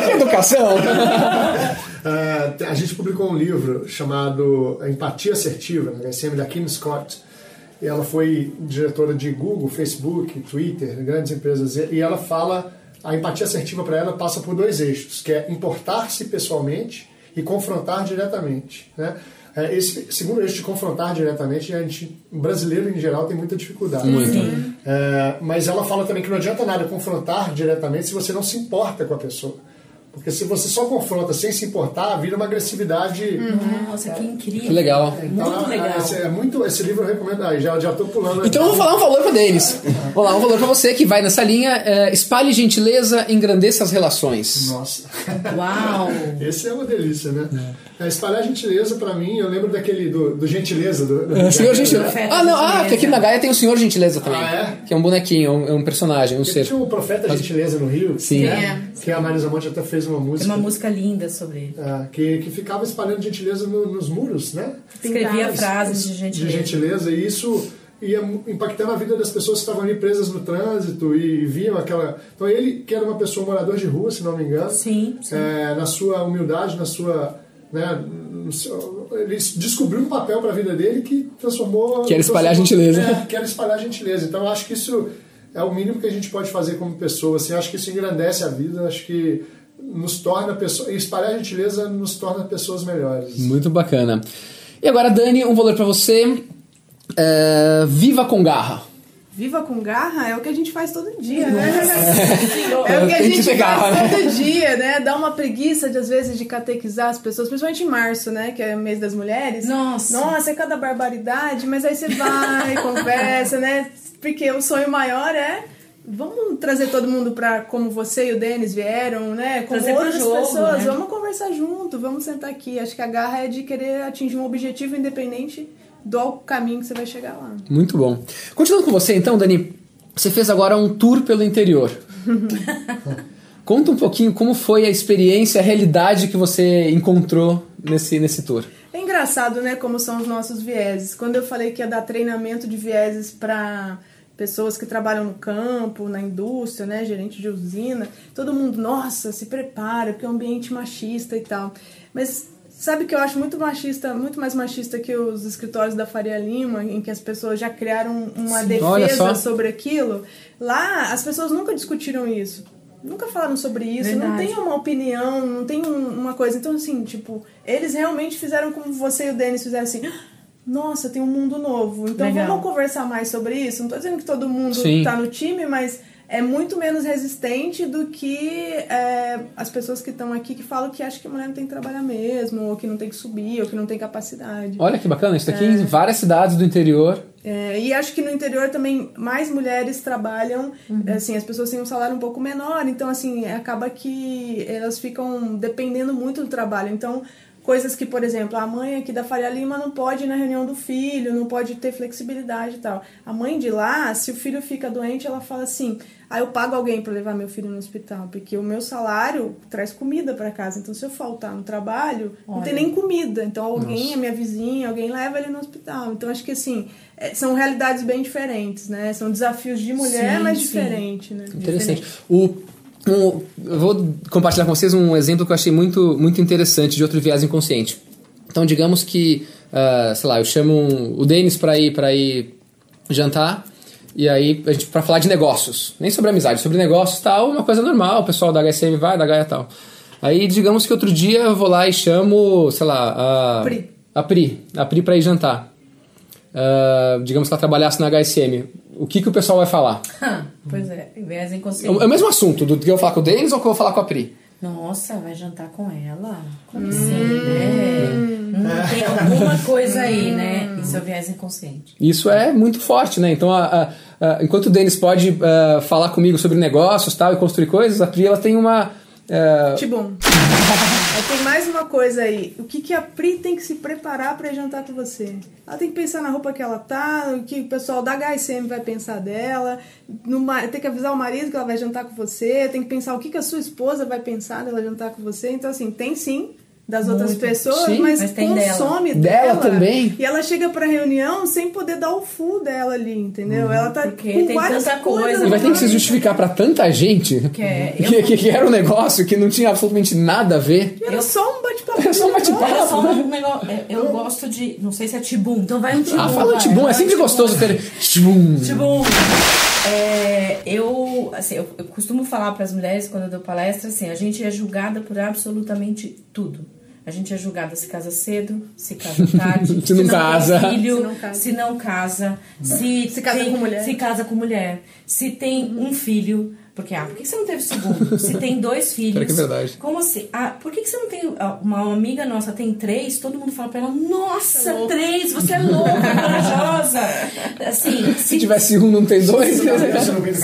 Que educação. Ah, a gente publicou um livro chamado Empatia Assertiva, na HSM, da Kim Scott. E ela foi diretora de Google, Facebook, Twitter, grandes empresas. E ela fala, a empatia assertiva para ela passa por dois eixos, que é importar-se pessoalmente e confrontar diretamente. Né? É, Esse segundo eixo de confrontar diretamente, a gente, o brasileiro em geral tem muita dificuldade. É, mas ela fala também que não adianta nada confrontar diretamente se você não se importa com a pessoa. Porque se você só confronta sem se importar, vira uma agressividade. Nossa, que incrível. Que legal. Então, Muito legal. Esse, é muito, esse livro eu recomendo. Aí, já, já tô pulando. Então vamos falar um valor pra Denis. Vamos lá, um valor pra você que vai nessa linha. É, espalhe gentileza, engrandeça as relações. Nossa. Uau! Esse é uma delícia, né? É, espalhar gentileza pra mim, eu lembro daquele do, do gentileza. Do, do É, senhor Gentileza. Ah, não, ah, porque aqui na Gaia tem o Senhor Gentileza também. Ah, é? Que é um bonequinho, um, um personagem, um Porque ser. Tinha o Profeta Gentileza no Rio. Sim. Né? Que a Marisa Monte até fez uma É música. uma música linda sobre ele. ah, que, que ficava espalhando gentileza no- nos muros, né? Escrevia frases de De gentileza. gentileza. E isso ia impactando a vida das pessoas que estavam ali presas no trânsito e viam aquela. Então ele, que era uma pessoa um morador de rua, se não me engano, Sim, sim. é, na sua humildade, na sua. Né, seu- ele descobriu um papel para a vida dele que transformou. Que era espalhar gentileza. É, que era espalhar gentileza. Então eu acho que isso é o mínimo que a gente pode fazer como pessoa. Assim, eu acho que isso engrandece a vida, eu acho que nos torna pessoas. Espalhar gentileza nos torna pessoas melhores. Muito bacana. E agora, Dani, um valor pra você. É, viva com garra. Viva com garra é o que a gente faz todo dia, né? É o que a gente ter garra, faz né? todo dia, né? Dá uma preguiça de, às vezes, de catequizar as pessoas, principalmente em março, né? Que é o mês das mulheres. Nossa. Nossa, é cada barbaridade, mas aí você vai, conversa, né? Porque o sonho maior é. Vamos trazer todo mundo pra como você e o Denis vieram, né? Como Trazer outras jogo, pessoas. né? Vamos conversar junto, vamos sentar aqui. Acho que a garra é de querer atingir um objetivo independente do caminho que você vai chegar lá. Muito bom. Continuando com você, então, Dani. Você fez agora um tour pelo interior. Conta um pouquinho como foi a experiência, a realidade que você encontrou nesse, nesse tour. É engraçado, né, como são os nossos vieses. Quando eu falei que ia dar treinamento de vieses para pessoas que trabalham no campo, na indústria, né, gerente de usina, todo mundo, nossa, se prepara, porque é um ambiente machista e tal. Mas sabe que eu acho muito machista, muito mais machista que os escritórios da Faria Lima, em que as pessoas já criaram uma só. defesa sobre aquilo. Lá, as pessoas nunca discutiram isso. Nunca falaram sobre isso, não Verdade. tem uma opinião, não tem um- uma coisa. Então, assim, tipo, eles realmente fizeram como você e o Denis fizeram assim. Nossa, tem um mundo novo. Então Legal. vamos conversar mais sobre isso. Não tô dizendo que todo mundo Sim. tá no time, mas é muito menos resistente do que é, as pessoas que estão aqui que falam que acham que a mulher não tem que trabalhar mesmo, ou que não tem que subir, ou que não tem capacidade. Olha que bacana, isso É. aqui em várias cidades do interior. É, e acho que no interior também mais mulheres trabalham, assim, as pessoas têm um salário um pouco menor, então assim, acaba que elas ficam dependendo muito do trabalho. Então, coisas que, por exemplo, a mãe aqui da Faria Lima não pode ir na reunião do filho, não pode ter flexibilidade e tal. A mãe de lá, se o filho fica doente, ela fala assim: "Ah, eu pago alguém para levar meu filho no hospital, porque o meu salário traz comida para casa. Então, se eu faltar no trabalho, não tem Olha. nem comida. Então, alguém, a minha vizinha, alguém leva ele no hospital. Então, acho que assim, é, são realidades bem diferentes, né? São desafios de mulher, Sim, mas sim. diferente, né? Interessante. O, um- eu vou compartilhar com vocês um exemplo que eu achei muito, muito interessante de outro viés inconsciente. Então, digamos que, ah, sei lá, eu chamo um- o Denis para ir para ir jantar e aí a gente para falar de negócios, nem sobre amizade, sobre negócios tal, uma coisa normal, o pessoal da HSM vai, da Gaia tal. Aí, digamos que outro dia eu vou lá e chamo, sei lá, a Pri. a Pri, a Pri para ir jantar. Ah, digamos que ela trabalhasse na HSM. O que, que o pessoal vai falar? pois é, viés inconsciente. é o mesmo assunto do que eu vou falar com o Denis ou que eu vou falar com a Pri? Nossa, vai jantar com ela? Como assim, né? Hum, tem alguma coisa aí, né? Isso é o viés inconsciente. Isso é muito forte, né? Então, a- a- a- enquanto o Denis pode ah, falar comigo sobre negócios tal, e construir coisas, a Pri ela tem uma. Ah, Tibum. Tem mais uma coisa aí. O que, que a Pri tem que se preparar pra ir jantar com você? Ela tem que pensar na roupa que ela tá, o que o pessoal da HSM vai pensar dela, no tem que avisar o marido que ela vai jantar com você, tem que pensar o que, que a sua esposa vai pensar dela jantar com você. Então, assim, tem sim das outras Muito. pessoas, Sim, mas, mas consome Dela dela. também. E ela chega pra reunião sem poder dar o full dela ali, entendeu? Ela tá Porque com tem várias tanta coisas coisa. e vai ter que se justificar pra tanta gente Que é- que, que- que era um negócio que não tinha absolutamente nada a ver. Era Eu- só um bate-papo. Era só um bate-papo. Só um negócio. é, Eu gosto de. Não sei se é tibum. Então vai um tibum. Ah, fala vai, Tibum, é vai sempre tibum. gostoso ter. Tibum. Tibum. É, eu, assim, eu, eu costumo falar para as mulheres quando eu dou palestra assim: a gente é julgada por absolutamente tudo. A gente é julgada se casa cedo, se casa tarde, Se não tem casa. filho, Se não casa. se não casa, se, Se casa tem- com mulher. se casa com mulher, se tem um filho. Porque, ah, por que você não teve segundo? Se tem dois filhos. Que é verdade. Como assim? Ah, por que, você não tem. ah, Uma amiga nossa tem três, todo mundo fala pra ela: Nossa, três, você é louca, corajosa. Assim, Se tivesse um, não tem dois. Vem do cabelo, fez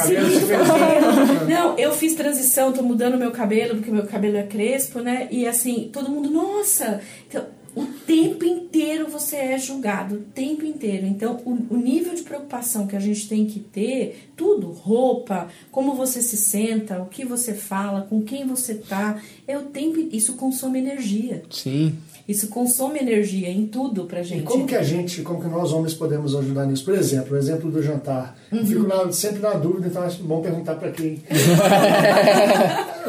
Não, eu fiz transição, tô mudando meu cabelo, porque meu cabelo é crespo, né? E assim, todo mundo, nossa! Então, o tempo inteiro você é julgado, o tempo inteiro. Então, o, o nível de preocupação que a gente tem que ter, tudo, roupa, como você se senta, o que você fala, com quem você tá, é o tempo, isso consome energia. Sim. Isso consome energia em tudo pra gente. E como que a gente, como que nós homens podemos ajudar nisso? Por exemplo, o exemplo do jantar. Uhum. Eu fico na- sempre na dúvida, então acho bom perguntar para quem.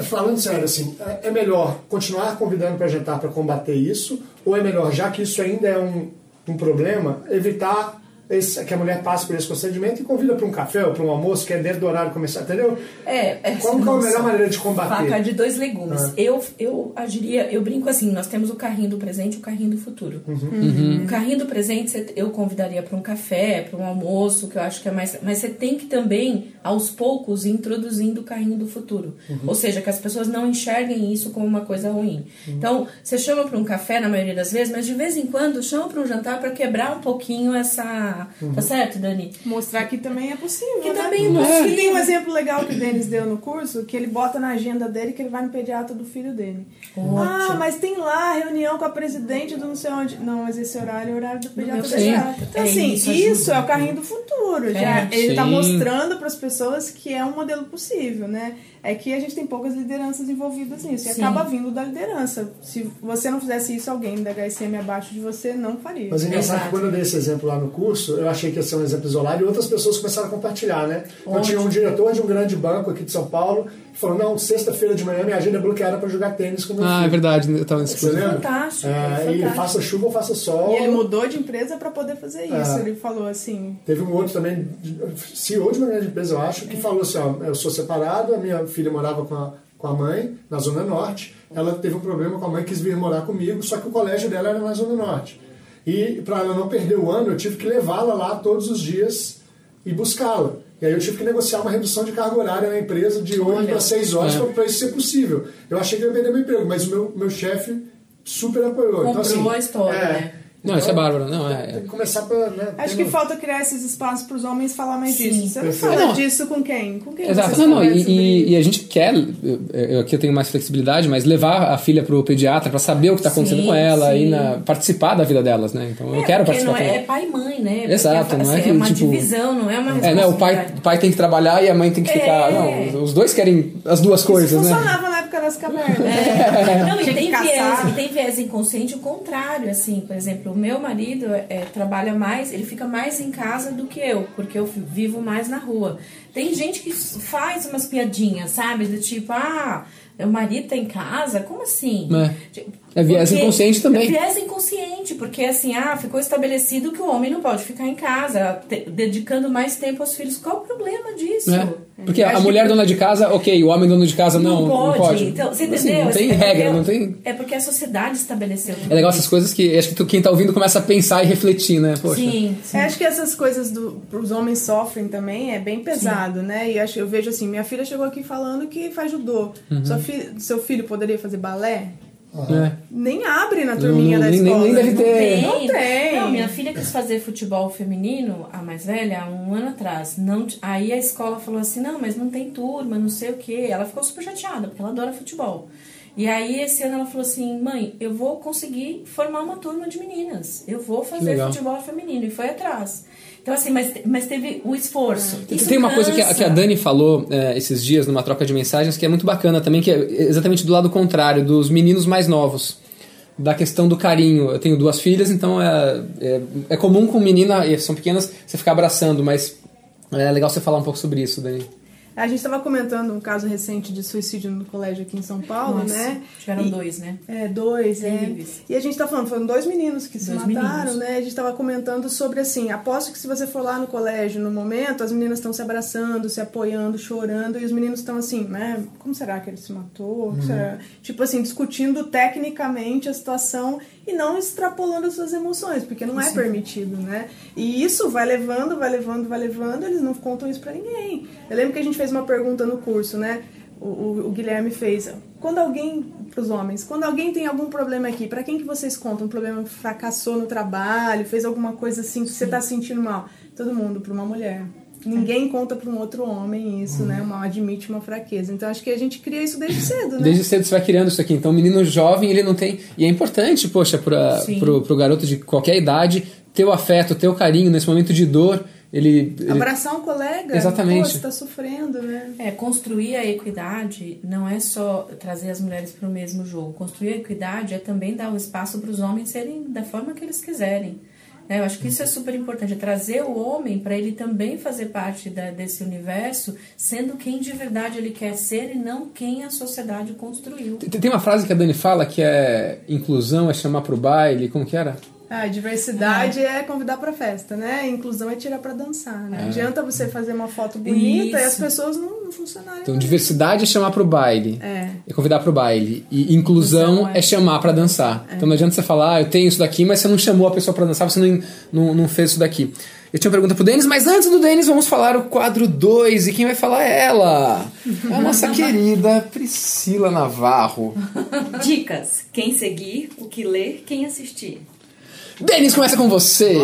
Falando sério, assim, é é melhor continuar convidando para jantar para combater isso, ou é melhor, já que isso ainda é um, um problema, evitar esse- que a mulher passe por esse constrangimento e convida para um café ou para um almoço que é dentro do horário comercial, entendeu? É, é Como que é a melhor maneira de combater? Faca de dois legumes. Ah. Eu, eu agiria, eu brinco assim, nós temos o carrinho do presente e o carrinho do futuro. Uhum. O carrinho do presente eu convidaria para um café, para um almoço, que eu acho que é mais. Mas você tem que também, aos poucos, ir introduzindo o carrinho do futuro. Uhum. Ou seja, que as pessoas não enxerguem isso como uma coisa ruim. Então, você chama para um café na maioria das vezes, mas de vez em quando chama para um jantar para quebrar um pouquinho essa. Uhum. Tá certo, Dani? Mostrar que também é possível. Que né? também é possível. E tem um exemplo legal que o Denis deu no curso, que ele bota na agenda dele que ele vai no pediatra do filho dele. Ah, mas tem lá reunião com a presidente do não sei onde. Não, mas esse horário é o horário do pediatra pediatra. Então, É, assim, isso isso, é o carrinho do futuro. Já, É, ele tá sim. mostrando para as pessoas que é um modelo possível, né? É que a gente tem poucas lideranças envolvidas nisso. E Sim. acaba vindo da liderança. Se você não fizesse isso, alguém da HSM abaixo de você não faria. Mas é engraçado que quando eu dei esse exemplo lá no curso, eu achei que ia ser um exemplo isolado e outras pessoas começaram a compartilhar, né? Eu tinha um diretor de um grande banco aqui de São Paulo falou: não, sexta-feira de manhã minha agenda é bloqueada para jogar tênis com meu Ah, é verdade, eu tava nesse curso. Fantástico, É, e faça chuva ou faça sol. E ele mudou de empresa para poder fazer isso. Ah. Ele falou assim: Teve um outro também, CEO de uma grande empresa, eu acho, que falou assim: ó, eu sou separado, a minha filha morava com a, com a mãe na Zona Norte, ela teve um problema com a mãe, quis vir morar comigo, só que o colégio dela era na Zona Norte. E para ela não perder o ano, eu tive que levá-la lá todos os dias e buscá-la. E aí eu tive que negociar uma redução de carga horária na empresa de 8 Olha. para 6 horas É. para isso ser possível. Eu achei que eu ia perder meu emprego, mas o meu, meu chefe super apoiou. então, Comprou assim, a história, né? Não, isso é bárbaro, não, é- Tem que começar para. Né, Acho que falta criar esses espaços para os homens falar mais Sim, disso. Você não fala Não. disso com quem? Com quem Exato. Não, não, e, e- a gente quer, eu, eu aqui eu tenho mais flexibilidade, mas levar a filha pro pediatra pra saber o que tá acontecendo Sim, com ela sim. e na, participar da vida delas, né? Então eu É, quero porque participar não com é, é pai e mãe, né? Porque Exato, é, não é assim, que, uma tipo, divisão, não é uma É, né? O pai, o pai tem que trabalhar e a mãe tem que ficar. É. Não, os dois querem as duas coisas, Isso né? funcionava na época das cavernas. É. Não, e tem, viés, e tem viés inconsciente o contrário, assim, por exemplo, o meu marido é, trabalha mais, ele fica mais em casa do que eu, porque eu vivo mais na rua. Tem gente que faz umas piadinhas, sabe? Do tipo, ah, meu marido tá em casa? Como assim? É. É viés Porque- inconsciente também. É viés inconsciente, porque assim, ah, ficou estabelecido que o homem não pode ficar em casa, te- dedicando mais tempo aos filhos. Qual o problema disso? É. Porque Acho a mulher que- dona de casa, ok, o homem dono de casa não, não pode. pode. Então, você Assim, entendeu? não tem É regra, porque- não tem. É porque a sociedade estabeleceu. É legal essas coisas que acho que tu- quem tá ouvindo começa a pensar e refletir, né? Poxa. Sim, sim. Eu acho que essas coisas do, os homens sofrem também é bem pesado, né? E acho, eu vejo assim, minha filha chegou aqui falando que faz judô. Uhum. Sua fi- seu filho poderia fazer balé? É. Nem abre na turminha Não, da nem- nem- escola. nem deve ter. Não tem. Não, minha filha quis fazer futebol feminino, a mais velha, há um ano atrás. Não, aí a escola falou assim: não, mas não tem turma, não sei o quê. Ela ficou super chateada, porque ela adora futebol. E aí esse ano ela falou assim: mãe, eu vou conseguir formar uma turma de meninas. Eu vou fazer legal. futebol feminino. E foi atrás. Então, assim, mas, mas teve o esforço. Tem uma coisa que a, cansa. que a Dani falou é, esses dias numa troca de mensagens que é muito bacana também, que é exatamente do lado contrário, dos meninos mais novos. Da questão do carinho. Eu tenho duas filhas, então é, é, é comum com menina, e são pequenas, você ficar abraçando, mas é legal você falar um pouco sobre isso, Dani. A gente estava comentando um caso recente de suicídio no colégio aqui em São Paulo, Nossa, né? Tiveram E- dois, né? É, dois, é. E a gente tá falando, foram dois meninos que se Dois mataram, meninos. né? A gente tava comentando sobre assim, aposto que se você for lá no colégio no momento, as meninas estão se abraçando, se apoiando, chorando, e os meninos estão assim, né? Como será que ele se matou? Será? Tipo assim, discutindo tecnicamente a situação e não extrapolando as suas emoções, porque não é permitido, né? E isso vai levando, vai levando, vai levando, eles não contam isso pra ninguém. Eu lembro que a gente fez uma pergunta no curso, né? O, o- o Guilherme fez. Quando alguém, pros homens, quando alguém tem algum problema aqui, pra quem que vocês contam? Um problema que fracassou no trabalho, fez alguma coisa assim que você tá sentindo mal? Todo mundo, pra uma mulher. Ninguém conta pra um outro homem isso, né? Uma, admite uma fraqueza. Então acho que a gente cria isso desde cedo, né? Desde cedo você vai criando isso aqui. Então, o menino jovem, ele não tem. E é importante, poxa, pro, pro garoto de qualquer idade ter o afeto, ter o carinho nesse momento de dor. ele, ele Abraçar um colega. Exatamente. Pô, você tá sofrendo, né? É, construir a equidade não é só trazer as mulheres para o mesmo jogo. Construir a equidade é também dar o espaço para os homens serem da forma que eles quiserem. Né? Eu acho que isso é super importante, é trazer o homem para ele também fazer parte da- desse universo, sendo quem de verdade ele quer ser e não quem a sociedade construiu. Tem tem uma frase que a Dani fala que é inclusão é chamar pro baile, como que era? Ah, diversidade é convidar pra festa, né? Inclusão é tirar pra dançar, né? Não adianta você fazer uma foto bonita e as Isso. pessoas não, não funcionarem. Então, diversidade é chamar pro baile. É. É convidar pro baile. E inclusão Inclusão é é- chamar pra dançar. Então não adianta você falar, ah, eu tenho isso daqui, mas você não chamou a pessoa pra dançar, você não, não, não fez isso daqui. Eu tinha uma pergunta pro Denis, mas antes do Denis, vamos falar o quadro 2. E quem vai falar é ela. É a nossa querida Priscila Navarro. Dicas: quem seguir, o que ler, quem assistir. Denis, começa com você.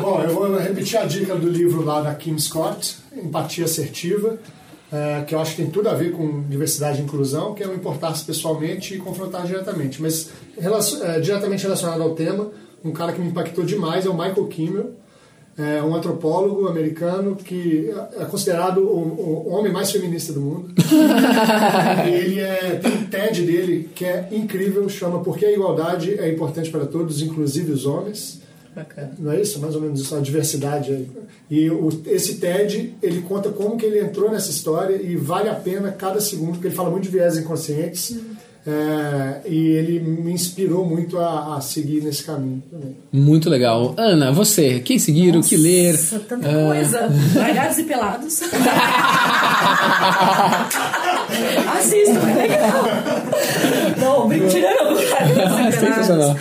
Bom, eu vou repetir a dica do livro lá da Kim Scott, Empatia Assertiva, é, que eu acho que tem tudo a ver com diversidade e inclusão, que é o importar-se pessoalmente e confrontar diretamente. Mas é, diretamente relacionado ao tema, um cara que me impactou demais é o Michael Kimmel, é um antropólogo americano que é considerado o, o homem mais feminista do mundo. ele é, tem um TED dele que é incrível, chama Por que a igualdade é importante para todos, inclusive os homens. Bacana. Não é isso? Mais ou menos isso, a diversidade. E o, esse TED, ele conta como que ele entrou nessa história e vale a pena cada segundo, porque ele fala muito de viés inconscientes. É, e ele me inspirou muito a, a seguir nesse caminho também. Muito legal. Ana, você, quem seguir, o que ler? Nossa, tanta Ah, coisa. Largados e pelados. Assistam, é legal. Não, mentira não. Largados e Sensacional.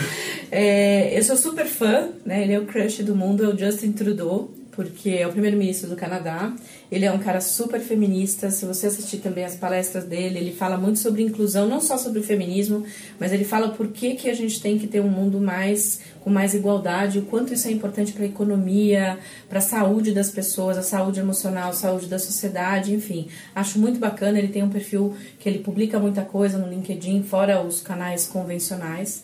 É, eu sou super fã, né? Ele é o crush do mundo, é o Justin Trudeau, porque é o primeiro-ministro do Canadá. Ele é um cara super feminista. Se você assistir também as palestras dele, ele fala muito sobre inclusão, não só sobre o feminismo, mas ele fala por que, que a gente tem que ter um mundo mais com mais igualdade, o quanto isso é importante para a economia, para a saúde das pessoas, a saúde emocional, a saúde da sociedade, enfim. Acho muito bacana. Ele tem um perfil que ele publica muita coisa no LinkedIn, fora os canais convencionais.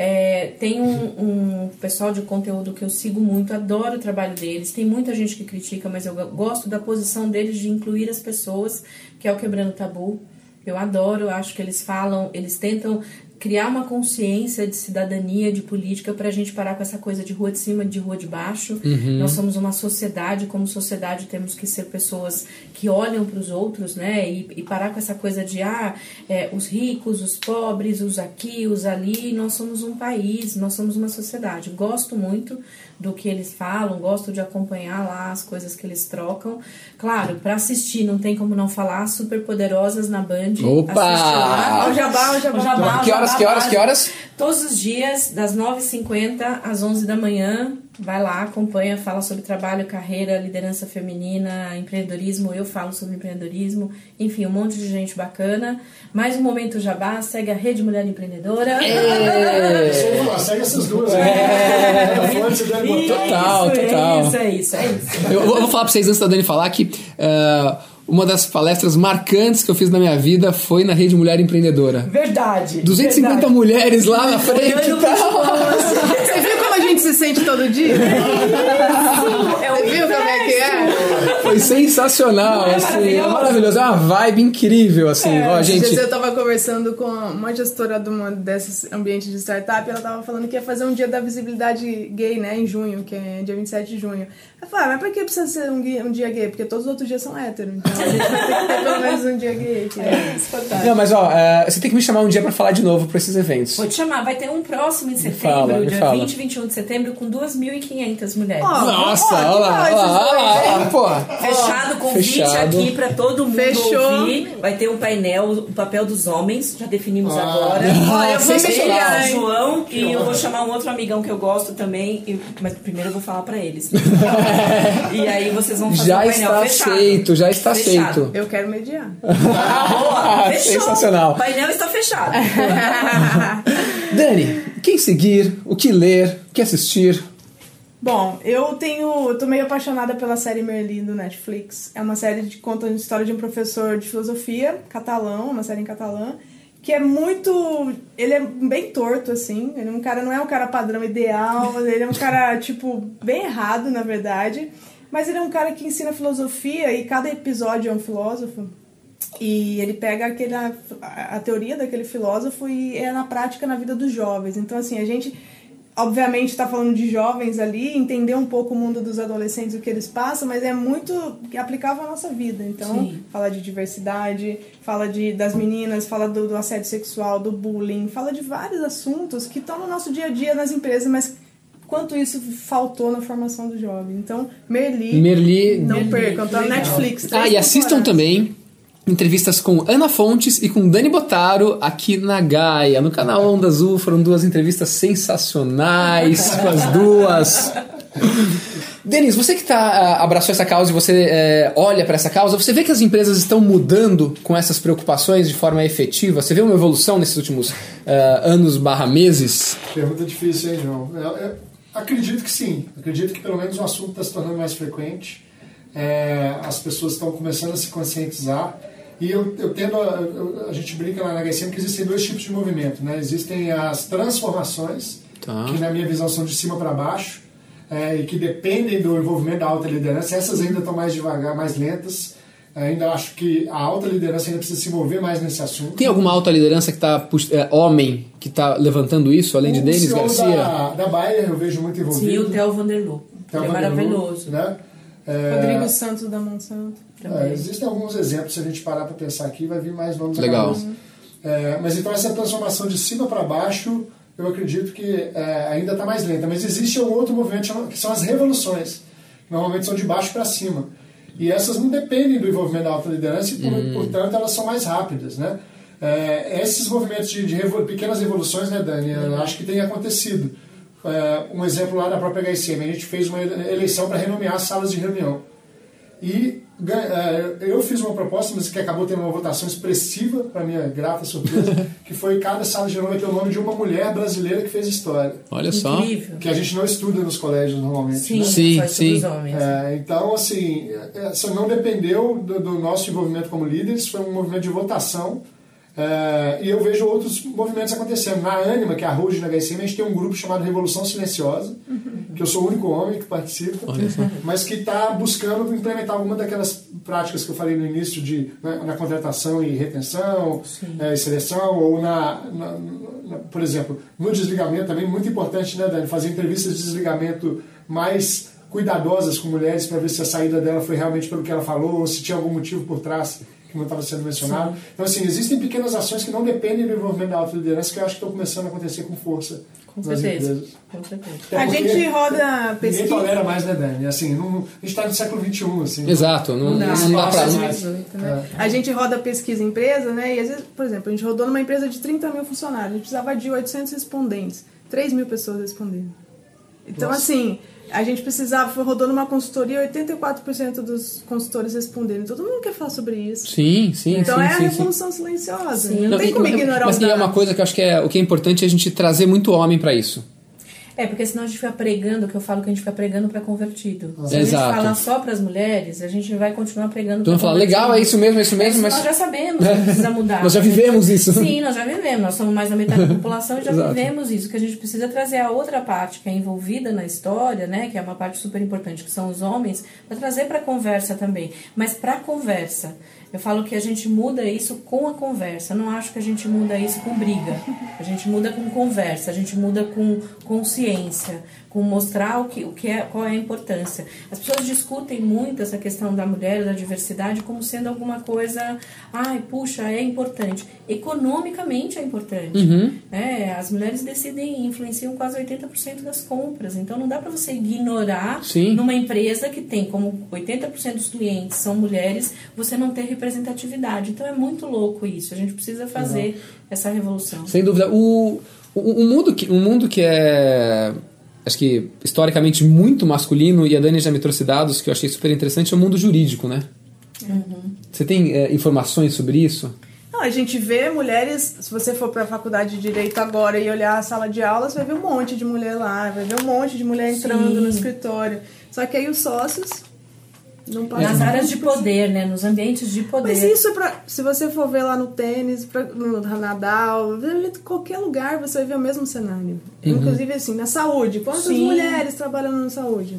É, tem um, um pessoal de conteúdo que eu sigo muito, adoro o trabalho deles. Tem muita gente que critica, mas eu go- gosto da posição deles de incluir as pessoas, que é o Quebrando Tabu. Eu adoro, acho que eles falam, eles tentam criar uma consciência de cidadania, de política, para a gente parar com essa coisa de rua de cima, de rua de baixo. Nós somos uma sociedade, como sociedade temos que ser pessoas que olham para os outros, né? E, e parar com essa coisa de, ah, é, os ricos, os pobres, os aqui, os ali. Nós somos um país, nós somos uma sociedade. Gosto muito do que eles falam, gosto de acompanhar lá as coisas que eles trocam. Claro, para assistir, não tem como não falar, super poderosas na Band. Opa! Lá. Ó, o jabá, o jabá. O jabá, Que horas, jabá que horas, que horas? Todos os dias, das 9h50 às 11 da manhã. Vai lá, acompanha, fala sobre trabalho, carreira, liderança feminina, empreendedorismo. Eu falo sobre empreendedorismo. Enfim, um monte de gente bacana. Mais um momento jabá. Segue a Rede Mulher Empreendedora. Vou falar, segue essas duas. É. Deve botar. Total, total. É isso, é isso, é isso. Eu, vou falar pra vocês antes da Dani falar que ah, uma das palestras marcantes que eu fiz na minha vida foi na Rede Mulher Empreendedora. Verdade. 250 verdade. mulheres lá na frente Olhando tal. Você viu como a gente se sente todo dia? É Você viu como é que é? Foi sensacional, Não é assim, é maravilhoso? maravilhoso, é uma vibe incrível, assim, ó, Esses dias gente. eu tava conversando com uma gestora de uma desses ambientes de startup e ela tava falando que ia fazer um dia da visibilidade gay, né, em junho, que é dia 27 de junho. Eu falei, ah, mas pra que precisa ser um, um dia gay? Porque todos os outros dias são héteros, então a gente vai ter que ter pelo menos um dia gay. Que é. Não, mas ó, é, você tem que me chamar um dia pra falar de novo pra esses eventos. Vou te chamar, vai ter um próximo em setembro, fala, me dia fala. 20 e 21 de setembro, com 2.500 mulheres. Ó, Nossa, olha lá, olha lá. Fechado, convite fechado. aqui pra todo mundo Fechou. ouvir. Vai ter um painel, o papel dos homens, já definimos Ah. agora. Eu vou mediar, o? João e eu vou chamar um outro amigão que eu gosto também, e- mas primeiro eu vou falar pra eles. e aí vocês vão fazer Já um painel está fechado. aceito, já está Fechado. aceito. Eu quero mediar. Ah, boa, fechou. Sensacional. O painel está fechado. Dani, quem seguir, o que ler, o que assistir? Bom, eu tenho. Eu tô meio apaixonada pela série Merlin do Netflix. É uma série que conta a história de um professor de filosofia catalão, uma série em catalã, que é muito. Ele é bem torto, assim. Ele é um cara, não é um cara padrão ideal, ele é um cara, tipo, bem errado, na verdade. Mas ele é um cara que ensina filosofia e cada episódio é um filósofo. E ele pega aquele, a, a teoria daquele filósofo e é na prática na vida dos jovens. Então, assim, a gente obviamente está falando de jovens ali, entender um pouco o mundo dos adolescentes, o que eles passam, mas é muito aplicável à nossa vida. Então, Sim. fala de diversidade, fala de, das meninas, fala do, do assédio sexual, do bullying, fala de vários assuntos que estão no nosso dia a dia nas empresas, mas quanto isso faltou na formação do jovem. Então, Merli, Merli. não Merli, percam, tá legal. Netflix. Ah, e assistam também entrevistas com Ana Fontes e com Dani Botaro aqui na Gaia, no canal Onda Azul. Foram duas entrevistas sensacionais com as duas. Denis, você que tá, ah, abraçou essa causa e você eh, olha para essa causa, você vê que as empresas estão mudando com essas preocupações de forma efetiva? Você vê uma evolução nesses últimos ah, anos barra meses? Pergunta difícil, hein, João? Eu, eu acredito que sim. Acredito que pelo menos o assunto está se tornando mais frequente. É, as pessoas estão começando a se conscientizar. E eu, eu tendo a, a gente brinca lá na HSM que existem dois tipos de movimento. Né? Existem as transformações, Tá. que na minha visão são de cima para baixo, é, e que dependem do envolvimento da alta liderança. Essas ainda estão mais devagar, mais lentas. Ainda acho que a alta liderança ainda precisa se envolver mais nesse assunto. Tem alguma alta liderança que tá, pux- eh, homem, que tá levantando isso, além de O Denis CEO Garcia? Da, da Bayer eu vejo muito envolvido. Sim, o Theo Vanderloo. Theo é Vanderloo, maravilhoso. Né? É, Rodrigo Santos da Monsanto. é, existem alguns exemplos, se a gente parar para pensar aqui, vai vir mais nomes Legal. É, mas então essa transformação de cima para baixo, eu acredito que é, ainda está mais lenta. Mas existe um outro movimento que são as revoluções. que Normalmente são de baixo para cima. E essas não dependem do envolvimento da alta liderança e, por- portanto, elas são mais rápidas. Né? É, esses movimentos de, de revo- pequenas revoluções, né, Dani, eu acho que tem acontecido. É, um exemplo lá da própria HSM, a gente fez uma eleição para renomear as salas de reunião. E eh, eu fiz uma proposta, mas que acabou tendo uma votação expressiva, para minha grata surpresa, que foi cada sala de reunião vai ter o nome de uma mulher brasileira que fez história. Olha só. Incrível. Que a gente não estuda nos colégios normalmente. Sim, né? Sim, sim. os homens. É, então, assim, essa não dependeu do, do nosso envolvimento como líderes, foi um movimento de votação. É, e eu vejo outros movimentos acontecendo. Na Anima, que é a hoje na HSM, a gente tem um grupo chamado Revolução Silenciosa, que eu sou o único homem que participa, mas que está buscando implementar alguma daquelas práticas que eu falei no início de né, na contratação e retenção, é, e seleção, ou na, na- na- por exemplo, no desligamento também, muito importante, né, Dani, fazer entrevistas de desligamento mais cuidadosas com mulheres para ver se a saída dela foi realmente pelo que ela falou ou se tinha algum motivo por trás que não estava sendo mencionado. Então, assim, existem pequenas ações que não dependem do envolvimento da alta liderança que eu acho que estão começando a acontecer com força Com nas certeza. empresas. Com certeza. Até A gente roda Ninguém pesquisa. tolera mais, né, Dani? Assim, não, a gente está no século XXI, assim. Exato, não, Não dá. não dá não- 18, né? É. A gente roda pesquisa em empresa, né? E às vezes, por exemplo, a gente rodou numa empresa de 30 mil funcionários, a gente precisava de 800 respondentes, 3 mil pessoas respondendo. Então, Nossa. assim, a gente precisava, rodou numa consultoria, 84% dos consultores responderam. Todo mundo quer falar sobre isso. Sim, sim, Então sim, é a sim, sim. revolução silenciosa. Sim. Não, tem como mas- ignorar mas o e é uma coisa que eu acho que é, o que é importante é a gente trazer muito homem pra isso. É, porque senão a gente fica pregando, que eu falo que a gente fica pregando para convertido. Se a Exato. gente falar só para as mulheres, a gente vai continuar pregando Todo mundo fala, legal, é isso mesmo, é isso mesmo, Mas nós já sabemos que precisa mudar. Nós já vivemos isso. Sim, nós já vivemos. Nós somos mais da metade da população e já Exato. vivemos isso. Que a gente precisa trazer a outra parte que é envolvida na história, né? Que é uma parte super importante, que são os homens, para trazer para a conversa também. Mas para a conversa. Eu falo que a gente muda isso com a conversa. Eu não acho que a gente muda isso com briga. A gente muda com conversa, a gente muda com consciência, com mostrar o que, o que é, qual é a importância. As pessoas discutem muito essa questão da mulher, da diversidade, como sendo alguma coisa, ai, puxa, é importante. Economicamente é importante. Uhum. né? As mulheres decidem, influenciam quase 80% das compras. Então não dá para você ignorar Sim. numa empresa que tem como 80% dos clientes são mulheres, você não ter representatividade. Então é muito louco isso. A gente precisa fazer essa revolução. Sem dúvida. O, o, um, mundo que, um mundo que é. Acho que historicamente muito masculino, e a Dani já me trouxe dados que eu achei super interessante, é o mundo jurídico, né? Você tem é, informações sobre isso? Não, a gente vê mulheres, se você for para a faculdade de direito agora e olhar a sala de aula, você vai ver um monte de mulher lá, vai ver um monte de mulher entrando Sim. no escritório. Só que aí os sócios Nas áreas de poder, né? Nos ambientes de poder. Mas isso, é pra, se você for ver lá no tênis, pra, no Nadal, em qualquer lugar você vai ver o mesmo cenário. Inclusive, assim, na saúde. Quantas Sim. mulheres trabalham na saúde?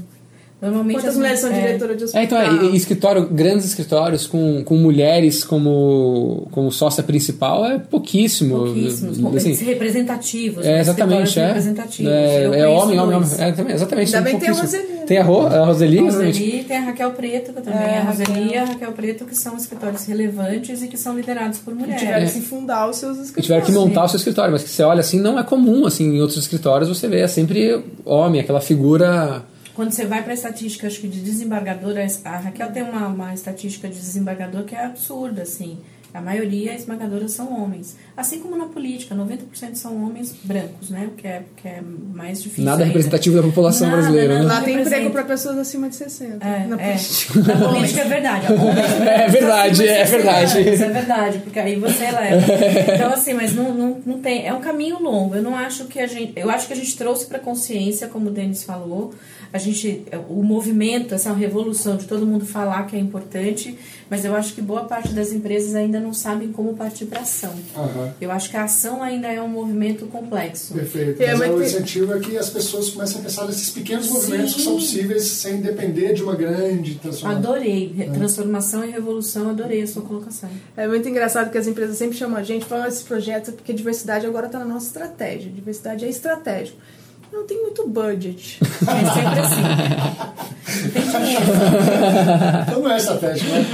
Normalmente Quantas as mulheres são é, diretoras de É, hospital? então, é, e- e escritório, grandes escritórios com, com mulheres como, como sócia principal é pouquíssimo. Pouquíssimos, Assim, representativos. é, né? exatamente, é. representativos. É, é homem, homem, homem. É, também, exatamente. Ainda bem que tem. Roseli. Tem a, Ro, a Roseli. Roseli tem a Raquel Preto, que também É, é, a Roseli Raquel. e a Raquel Preto, que são escritórios relevantes e que são liderados por mulheres. Tiveram que fundar os seus E escritórios. tiveram que montar o seu escritório, mas que você olha assim, não é comum, assim, em outros escritórios você vê, é sempre homem, aquela figura... Quando você vai para a estatística, acho que de desembargadora, a Raquel tem uma, uma estatística de desembargador que é absurda, assim. A maioria esmagadora são homens. Assim como na política, 90% são homens brancos, né? O que é, que é mais difícil. Nada ainda. representativo da população Nada, brasileira, nada. né? Lá tem representa. emprego para pessoas acima de 60. É, na é. política. Na política é verdade. Homens É verdade, é verdade. 60 anos, É verdade, porque aí você leva. Então, assim, mas não, não, não tem. É um caminho longo. Eu não acho que a gente. Eu acho que a gente trouxe para consciência, como o Denis falou. A gente. O movimento, essa revolução de todo mundo falar que é importante, mas eu acho que boa parte das empresas ainda não sabem como partir para ação. Aham. Eu acho que a ação ainda é um movimento complexo. Perfeito. É, Mas mas o tem- incentivo é que as pessoas comecem a pensar nesses pequenos Sim. movimentos que são possíveis sem depender de uma grande transformação. Adorei. Transformação e revolução, adorei a sua colocação. É muito engraçado que as empresas sempre chamam a gente para esses projetos porque diversidade agora está na nossa estratégia. Diversidade é estratégico. Não tem muito budget. É sempre assim. Tem dinheiro. Então não é estratégia, né?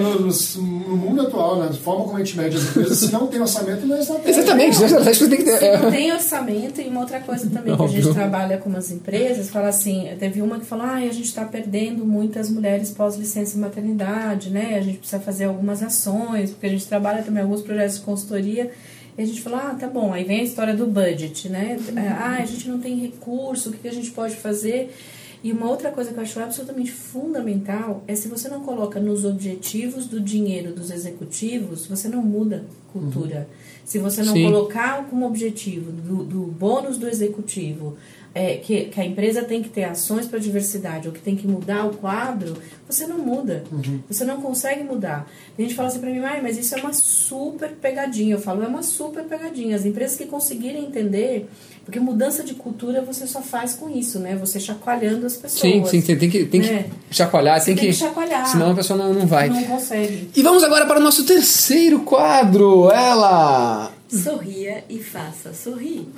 No, no- no- mundo atual, na forma como a gente mede as empresas, se não tem orçamento, não é estratégia. Exatamente, estratégico tem que ter... Se é. não tem orçamento e uma outra coisa também que a gente trabalha com as empresas, fala assim, teve uma que falou, ah, a gente está perdendo muitas mulheres pós-licença maternidade, né? A gente precisa fazer algumas ações, porque a gente trabalha também alguns projetos de consultoria. E a gente falou, ah, tá bom. Aí vem a história do budget, né? Ah, a gente não tem recurso, o que a gente pode fazer? E uma outra coisa que eu acho absolutamente fundamental é se você não coloca nos objetivos do dinheiro dos executivos, você não muda cultura. Se você não Sim. colocar como objetivo do, do bônus do executivo é, que, que a empresa tem que ter ações para diversidade ou que tem que mudar o quadro, você não muda. Você não consegue mudar. A gente fala assim para mim, "Ai, mas isso é uma super pegadinha. Eu falo, é uma super pegadinha. As empresas que conseguirem entender, porque mudança de cultura você só faz com isso, né? Você chacoalhando as pessoas. Sim, sim, tem, tem que, tem que É. chacoalhar, tem, tem que chacoalhar. Senão a pessoa não, não vai. Não consegue. E vamos agora para o nosso terceiro quadro, ela... Sorria e faça sorrir.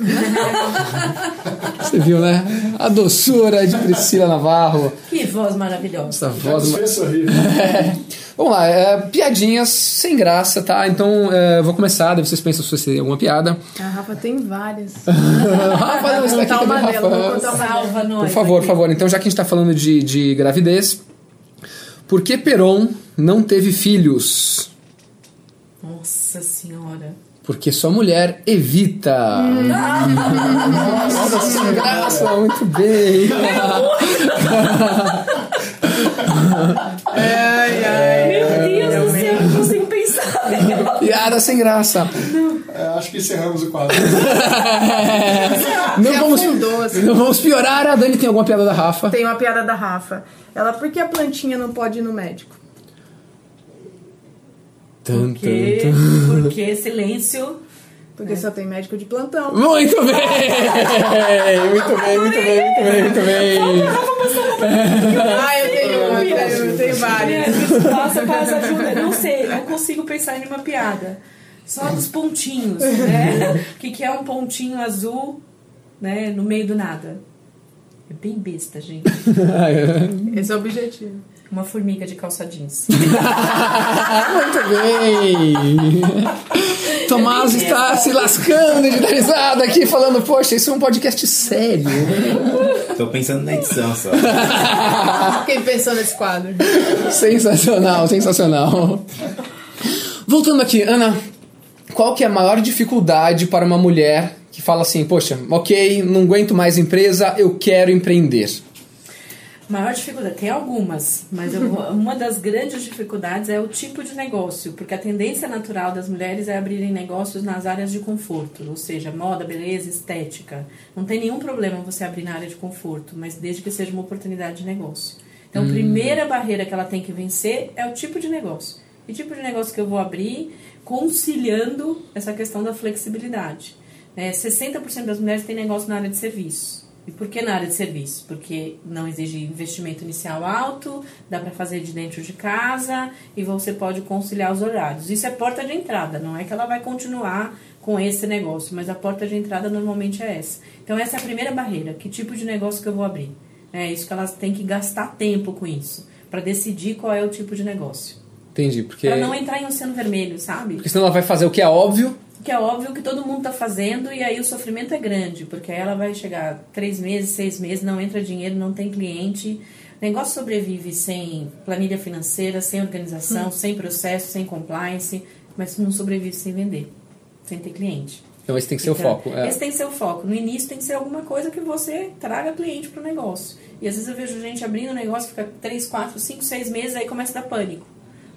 Você viu, né? A doçura de Priscila Navarro. Que voz maravilhosa. Essa voz... fez sorrir. Vamos lá, é, piadinhas sem graça, tá? Então, é, vou começar, daí vocês pensam se você tem alguma piada. A Rafa tem várias. Rafa, não, tá contar aqui uma também, vou Rafa. Salva nós. Por favor, por aqui. favor. Então, já que a gente tá falando de, de gravidez, por que Peron não teve filhos? Nossa senhora. Porque sua mulher evita. Nossa, sem graça, muito bem. Ai, ai. Meu Deus do céu, eu não consigo pensar. Piada sem graça. É, acho que encerramos o quadro. Não vamos, assim. não vamos piorar. A Dani tem alguma piada da Rafa? Tem uma piada da Rafa. Ela, por que a plantinha não pode ir no médico? Tum, Porque, tum, tum. porque silêncio. Porque só tem médico de plantão. Muito bem! Muito bem, muito bem, muito bem, muito bem. Ah, eu tenho uma, eu tenho, várias. Nossa, faz ajuda. Não sei, não consigo pensar em uma piada. Só dos pontinhos, né? O que, que é um pontinho azul, né? No meio do nada. É bem besta, gente. Esse é o objetivo. Uma formiga de calça jeans. Muito bem! Tomás está se lascando de dar risada aqui, falando: Poxa, isso é um podcast sério. Tô pensando na edição só. Quem pensou nesse quadro? Sensacional, sensacional. Voltando aqui, Ana, qual que é a maior dificuldade para uma mulher que fala assim: Poxa, ok, não aguento mais empresa, eu quero empreender? Maior dificuldade, tem algumas, mas eu uma das grandes dificuldades é o tipo de negócio, porque a tendência natural das mulheres é abrirem negócios nas áreas de conforto, ou seja, moda, beleza, estética. Não tem nenhum problema você abrir na área de conforto, mas desde que seja uma oportunidade de negócio. Então, a primeira barreira que ela tem que vencer é o tipo de negócio. Que tipo de negócio que eu vou abrir, conciliando essa questão da flexibilidade. É, 60% das mulheres têm negócio na área de serviços. E por que na área de serviço? Porque não exige investimento inicial alto, dá para fazer de dentro de casa e você pode conciliar os horários. Isso é porta de entrada, não é que ela vai continuar com esse negócio, mas a porta de entrada normalmente é essa. Então essa é a primeira barreira, que tipo de negócio que eu vou abrir? É isso que elas têm que gastar tempo com isso, para decidir qual é o tipo de negócio. Entendi, porque... Para não entrar em oceano vermelho, sabe? Porque senão ela vai fazer o que é óbvio que é óbvio que todo mundo está fazendo e aí o sofrimento é grande, porque aí ela vai chegar três meses, seis meses, não entra dinheiro, não tem cliente. O negócio sobrevive sem planilha financeira, sem organização, hum. sem processo, sem compliance, mas não sobrevive sem vender, sem ter cliente. Então esse tem que ser então, o foco. É. Esse tem que ser o foco. No início tem que ser alguma coisa que você traga cliente para o negócio. E às vezes eu vejo gente abrindo o negócio, fica três, quatro, cinco, seis meses, aí começa a dar pânico.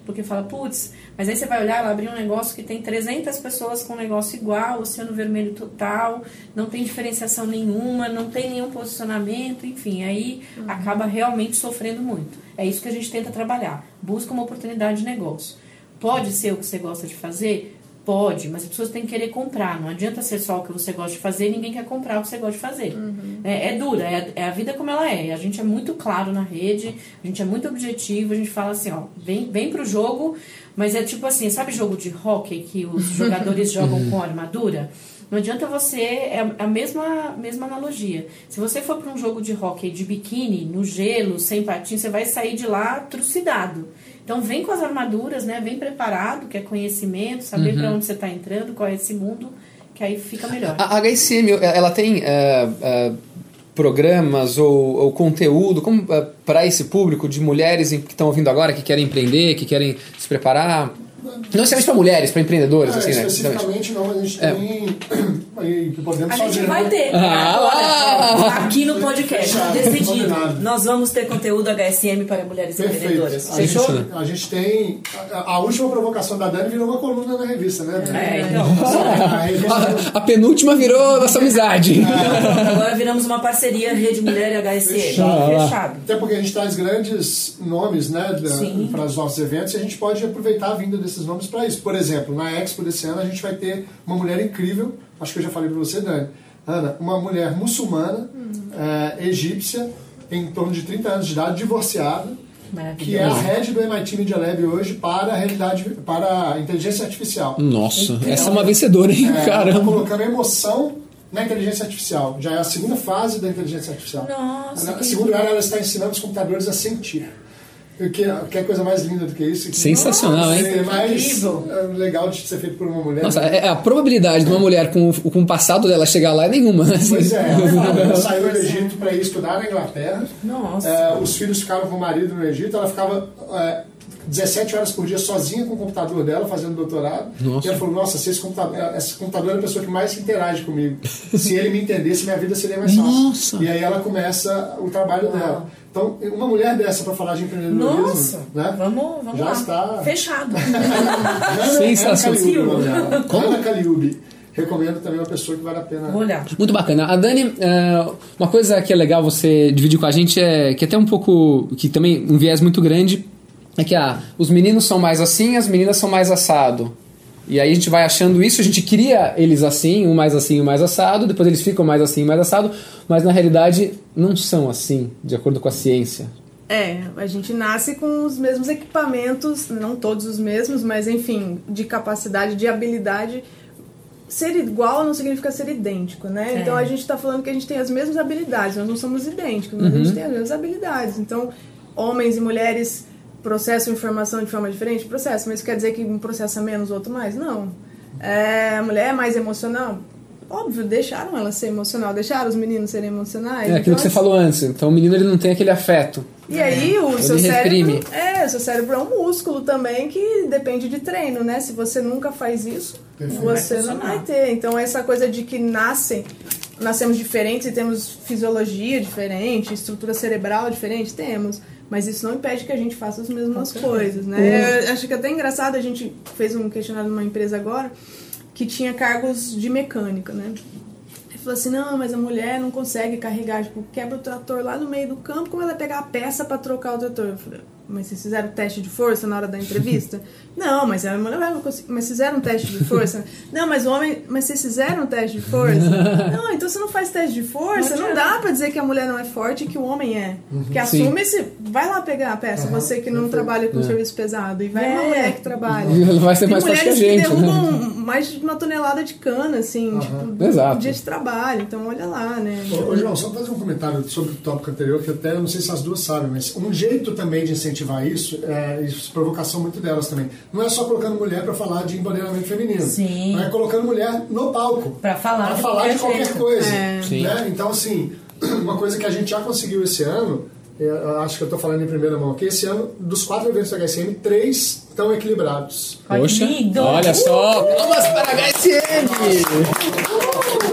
Porque fala, putz, mas aí você vai olhar, ela abriu um negócio que tem 300 pessoas com um negócio igual, oceano vermelho total, não tem diferenciação nenhuma, não tem nenhum posicionamento, enfim, aí uhum. acaba realmente sofrendo muito. É isso que a gente tenta trabalhar. Busca uma oportunidade de negócio. Pode ser o que você gosta de fazer? Pode, mas as pessoas têm que querer comprar. Não adianta ser só o que você gosta de fazer e ninguém quer comprar o que você gosta de fazer. Uhum. É, é, dura, é, é, a vida como ela é. A gente é muito claro na rede, a gente é muito objetivo, a gente fala assim, ó, vem, vem pro jogo, mas é tipo assim, sabe jogo de hockey que os jogadores jogam com armadura? Não adianta você. É a mesma, mesma analogia. Se você for para um jogo de hockey de biquíni, no gelo, sem patins, você vai sair de lá trucidado. Então vem com as armaduras, né? Vem preparado, que é conhecimento, saber uhum. para onde você está entrando, qual é esse mundo, que aí fica melhor. A HSM, ela tem uh, uh, programas ou, ou, conteúdo uh, para esse público de mulheres que estão ouvindo agora, que querem empreender, que querem se preparar? Não necessariamente para mulheres, para empreendedores, é, assim, né? Especificamente não, mas a gente é. tem. Que podemos a gente fazer, vai né? ter. Ah, aqui no podcast, decidido. Nós vamos ter conteúdo HSM para mulheres Perfeito. empreendedoras. A Fechou? Gente, a gente tem. A, a, última provocação da Dani virou uma coluna na revista, né? É, então. A, revista... a, a, penúltima virou nossa amizade. É. Agora viramos uma parceria Rede Mulher e HSM. Fechado. Fechado. Até porque a gente traz grandes nomes, né, para os nossos eventos e a gente pode aproveitar a vinda desses nomes para isso. Por exemplo, na Expo desse ano a gente vai ter uma mulher incrível, acho que eu já falei para você, Dani. Ana, uma mulher muçulmana, hum. é, egípcia, em torno de 30 anos de idade, divorciada, que é a head do MIT Media Lab hoje para a realidade, para a inteligência artificial. Nossa, então, essa é uma vencedora, hein? É, Caramba. Tá colocando emoção na inteligência artificial. Já é a segunda fase da inteligência artificial. Nossa. Na segunda lugar, ela está ensinando os computadores a sentir. Que, que é coisa mais linda do que isso? Que Sensacional, hein? É mais é legal de ser feito por uma mulher. Nossa, né? é, a probabilidade de uma mulher com, com o passado dela chegar lá é nenhuma. Pois é, ela saiu do Egito para ir estudar na Inglaterra. Nossa. É, os filhos ficaram com o marido no Egito, ela ficava. É, 17 horas por dia sozinha com o computador dela, fazendo doutorado. Nossa. E ela falou: Nossa, se esse computador, esse computador é a pessoa que mais interage comigo. se ele me entendesse, minha vida seria mais fácil. Nossa. E aí ela começa o trabalho dela. Então, uma mulher dessa para falar de empreendedorismo, Nossa, né? Vamos, vamos já lá. está fechado. Sensacional. Ana Caliubi. Recomendo também uma pessoa que vale a pena. Vou olhar. Muito bacana. A Dani, é, uma coisa que é legal você dividir com a gente é que até um pouco que também um viés muito grande é que ah, os meninos são mais assim, as meninas são mais assado. E aí a gente vai achando isso, a gente cria eles assim, um mais assim, um mais assado, depois eles ficam mais assim, mais assado, mas na realidade não são assim, de acordo com a ciência. É, a gente nasce com os mesmos equipamentos, não todos os mesmos, mas enfim, de capacidade, de habilidade. Ser igual não significa ser idêntico, né? É. Então a gente está falando que a gente tem as mesmas habilidades, nós não somos idênticos, mas uhum. a gente uhum. tem as mesmas habilidades. Então, homens e mulheres processam informação de forma diferente? Processo, mas quer dizer que um processa menos, outro mais? Não. É, a mulher é mais emocional? Óbvio, deixaram ela ser emocional, deixaram os meninos serem emocionais. É aquilo então, que você assim, falou antes. Então o menino ele não tem aquele afeto. E aí o ele seu reprime. cérebro. É, o seu cérebro é um músculo também que depende de treino, né? Se você nunca faz isso, você não vai ter. Então essa coisa de que nascem, nascemos diferentes e temos fisiologia diferente, estrutura cerebral diferente, temos. Mas isso não impede que a gente faça as mesmas coisas, né? Eu acho que é até engraçado, a gente fez um questionário numa empresa agora que tinha cargos de mecânica, né? falou assim: não, mas a mulher não consegue carregar, tipo, quebra o trator lá no meio do campo, como ela vai pegar a peça pra trocar o trator? Eu falei, mas vocês fizeram teste de força na hora da entrevista? não, mas a mulher não consegue. Mas fizeram teste de força? não, mas o homem. Mas vocês fizeram teste de força? não, então você não faz teste de força, não, dá pra dizer que a mulher não é forte e que o homem é. Que assume esse. Vai lá pegar a peça, você que não trabalha com serviço pesado, e vai uma É. mulher que trabalha. Ela vai ser Tem mais forte que a mulheres gente. que né? derrubam mais de uma tonelada de cana, assim, tipo, Exato. um dia de trabalho. Então, olha lá, né? Ô, ô, João, só fazer um comentário sobre o tópico anterior, que até eu não sei se as duas sabem, mas um jeito também de incentivar isso, é isso, provocação muito delas também. Não é só colocando mulher para falar de empoderamento feminino. Sim. Não é colocando mulher no palco. Pra falar Pra de falar de qualquer jeito. coisa. Sim. Né? Então, assim, uma coisa que a gente já conseguiu esse ano, eu acho que eu tô falando em primeira mão aqui, esse ano, dos quatro eventos da HSM, três estão equilibrados. Poxa, lindo. olha só. Palmas para a HSM!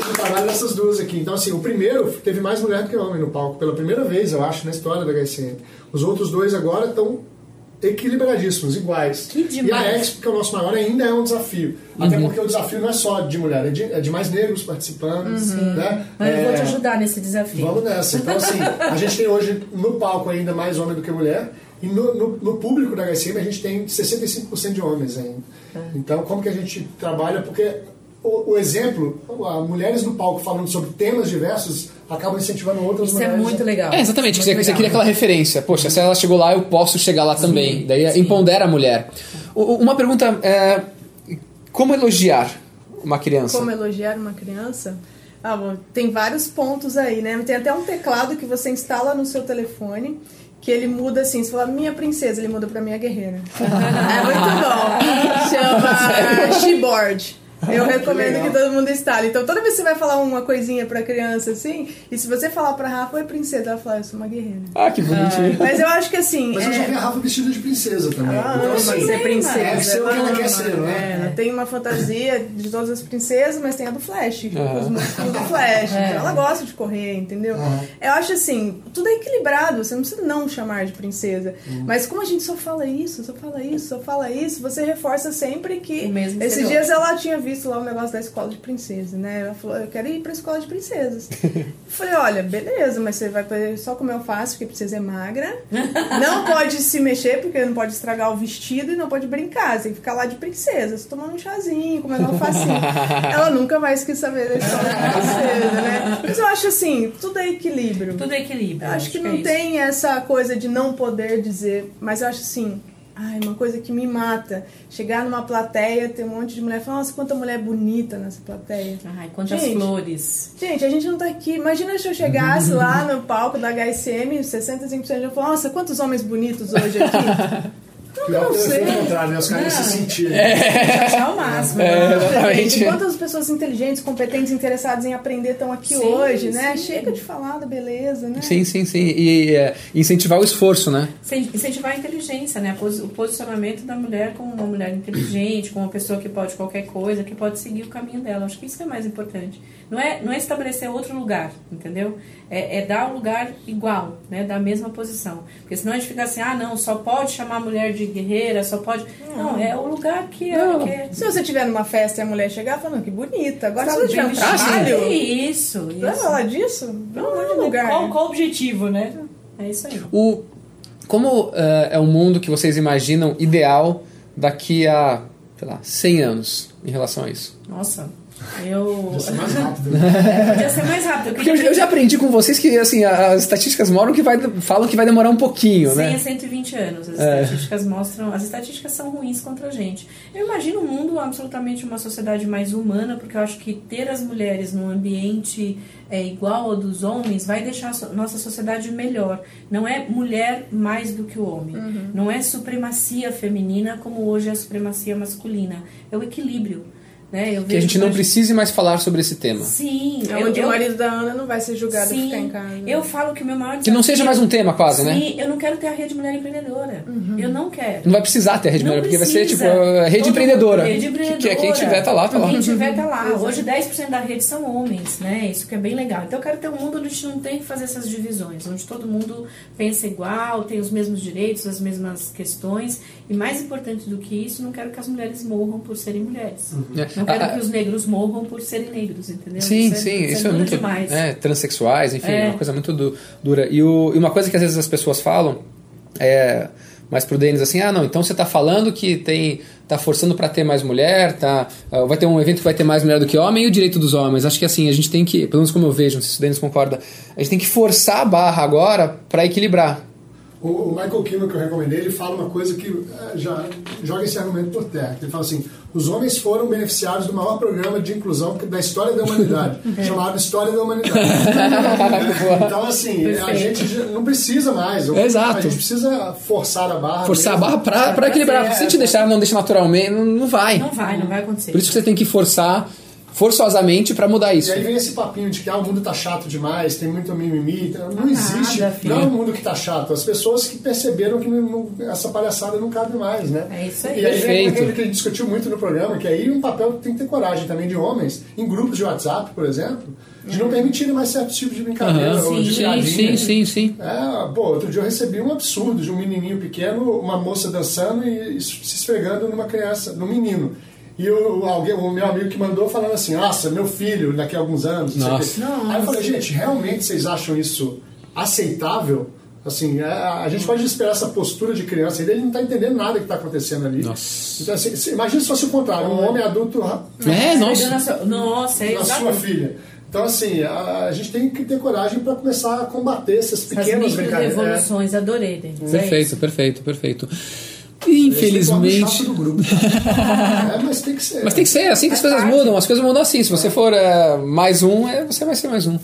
o trabalho dessas duas aqui. Então, assim, o primeiro teve mais mulher do que homem no palco, pela primeira vez, eu acho, na história da HSM. Os outros dois agora estão equilibradíssimos, iguais. Que demais. E a Expo, que é o nosso maior, ainda é um desafio. Até porque o desafio não é só de mulher, é de, é de mais negros participando. Né? Mas eu vou te É, ajudar nesse desafio. Vamos nessa. Então, assim, a gente tem hoje no palco ainda mais homem do que mulher. E no, no, no público da HSM a gente tem 65% de homens ainda. Então, como que a gente trabalha? Porque o, o exemplo, a mulheres no palco falando sobre temas diversos acabam incentivando outras Isso é mulheres. muito legal. É, exatamente. Muito Você, você legal. queria aquela referência. Poxa, se ela chegou lá, eu posso chegar lá também. Daí empodera a mulher. Uma pergunta é... Como elogiar uma criança? Como elogiar uma criança? Ah, bom, tem vários pontos aí, né? Tem até um teclado que você instala no seu telefone. Que ele muda assim, você fala minha princesa, ele muda pra minha guerreira. é muito bom. Chama Sheboard. Eu recomendo legal. que todo mundo instale. Então, toda vez que você vai falar uma coisinha pra criança assim, e se você falar pra Rafa, oi princesa, ela fala, eu sou uma guerreira. Ah, que bonitinho. Mas eu acho que assim. Mas eu já é- vi a Rafa vestida de princesa também. ela Então, ama assim, ser princesa. Deve ser o que ela ama, quer ser, não é? ela tem uma fantasia de todas as princesas, mas tem a do Flash, Aham. os músculos do Flash. Então ela gosta de correr, entendeu? Eu acho assim, tudo é equilibrado, você não precisa não chamar de princesa. Mas como a gente só fala isso, só fala isso, só fala isso, você reforça sempre que. Esses dias ela tinha visto lá o negócio da escola de princesa, né? Ela falou, eu quero ir pra escola de princesas. Eu falei, olha, beleza, mas você vai poder só comer alface, porque princesa é magra. Não pode se mexer, porque não pode estragar o vestido e não pode brincar. Você tem que ficar lá de princesa, tomando um chazinho, comendo alfacinho. Ela nunca mais quis saber da escola de princesa, né? Mas eu acho assim, tudo é equilíbrio. Tudo é equilíbrio. Eu acho que é não isso. tem essa coisa de não poder dizer, mas eu acho assim, ai, uma coisa que me mata. Chegar numa plateia, ter um monte de mulher, falar, nossa, quanta mulher bonita nessa plateia. Ai, quantas Gente. flores. Gente, a gente não tá aqui. Imagina se eu chegasse lá no palco da HSM, 65% eu falar, nossa, quantos homens bonitos hoje aqui. Pior não sei. foi o contrário, né? Os caras se sentirem. Achar o máximo. É, Nossa, exatamente. quantas pessoas inteligentes, competentes, interessadas em aprender estão aqui Sim, hoje, né? sim. Chega de falar da beleza, né? Sim, sim, sim. E é, incentivar o esforço, né? Incen- Incentivar a inteligência, né? O posicionamento da mulher como uma mulher inteligente, como uma pessoa que pode qualquer coisa, que pode seguir o caminho dela. Acho que isso é mais importante. Não é, não é estabelecer outro lugar, entendeu? É, é dar um lugar igual, né? Da mesma posição. Porque senão a gente fica assim, ah, não, só pode chamar a mulher de guerreira, só pode. Não, é o lugar que é. Não. Que é Se você estiver numa festa e a mulher chegar falando que bonita, agora se Sabe, você tiver um trabalho, vestido. Isso, vai isso. falar disso? Pelo amor de lugar. Qual, qual o objetivo, né? É isso aí. O, como é, é o mundo que vocês imaginam ideal daqui a, sei lá, 100 anos em relação a isso? Nossa, eu. Vai ser mais rápido. né? Podia ser mais rápido. Eu Porque eu, eu já aprendi com vocês que assim, as estatísticas mostram que vai, falam que vai demorar um pouquinho, 100 a né? 120 anos. As É. estatísticas mostram. As estatísticas são ruins contra a gente. Eu imagino um mundo absolutamente uma sociedade mais humana, porque eu acho que ter as mulheres num ambiente é, igual ao dos homens vai deixar a so- nossa sociedade melhor. Não é mulher mais do que o homem. Não é supremacia feminina como hoje é a supremacia masculina. É o equilíbrio. Né? Eu Que a gente não hoje- precise mais falar sobre esse tema. Sim, É onde o marido da Ana não vai ser julgado e ficar em casa. eu falo que o meu maior Que não seja mais um tema, quase, Sim, né? eu não quero ter a rede mulher empreendedora. Eu não quero. Não vai precisar ter a rede Não mulher, porque vai ser tipo precisa. a rede Todo empreendedora. Rede Que- empreendedora. Que, é quem tiver tá lá, tá lá. Quem tiver tá lá. Hoje 10% da rede são homens, né? Isso que é bem legal. Então eu quero ter um mundo onde a gente não tem que fazer essas divisões, onde todo mundo pensa igual, tem os mesmos direitos, as mesmas questões. E mais importante do que isso, não quero que as mulheres morram por serem mulheres. É. Não quero Ah, que os negros morram por serem negros, entendeu? Sim, é- sim, isso é, duro muito. demais. É, transexuais, enfim, é É. uma coisa muito du- dura. E, o- e uma coisa que às vezes as pessoas falam é mais pro Denis assim: ah, não, então você tá falando que tem. tá forçando para ter mais mulher, tá, ah, vai ter um evento que vai ter mais mulher do que homem e o direito dos homens. Acho que assim, a gente tem que, pelo menos como eu vejo, não sei se o Denis concorda, a gente tem que forçar a barra agora para equilibrar. O, Michael Kimmel, que eu recomendei, ele fala uma coisa que eh, já joga esse argumento por terra. Ele fala assim: os homens foram beneficiados do maior programa de inclusão da história da humanidade, chamado História da Humanidade. então, assim, a gente não precisa mais. Exato. A gente precisa forçar a barra. Forçar a mesmo. barra pra, pra equilibrar. é, Se a gente deixar, não deixa naturalmente, não, não vai. Não vai, não vai acontecer. Por isso que você tem que forçar forçosamente para mudar isso. E aí vem esse papinho de que ah, o mundo tá chato demais, tem muito mimimi. então, Não existe. filho. não é o mundo que tá chato. As pessoas que perceberam que não- essa palhaçada não cabe mais, né? É isso aí. E aí vem aquilo que a gente discutiu muito no programa, que aí um papel que tem que ter coragem também de homens, em grupos de WhatsApp, por exemplo, de não permitirem mais certos tipos de brincadeira Aham. ou de Sim, piadinha. sim, sim, sim. É, pô, outro dia eu recebi um absurdo de um menininho pequeno, uma moça dançando e se esfregando numa criança, num menino. E o, alguém, o meu amigo que mandou falando assim, nossa, meu filho, daqui a alguns anos. não sei o quê. Nossa. Aí eu falei, gente, realmente vocês acham isso aceitável? Assim, é, a gente pode esperar essa postura de criança, ele não está entendendo nada que está acontecendo ali. Nossa. Então, assim, se- imagina se fosse o contrário, um homem adulto É, nossa. Na sua- Nossa, é na sua filha. Então, assim, a, a gente tem que ter coragem para começar a combater essas As pequenas brincadeiras. É. micro-revoluções, adorei, Denis. Perfeito, perfeito, perfeito. Infelizmente. é o chato do grupo. é, mas tem que ser. Mas tem que ser, assim que as coisas mudam. As coisas mudam assim. Se você for é, mais um, é, você vai ser mais um.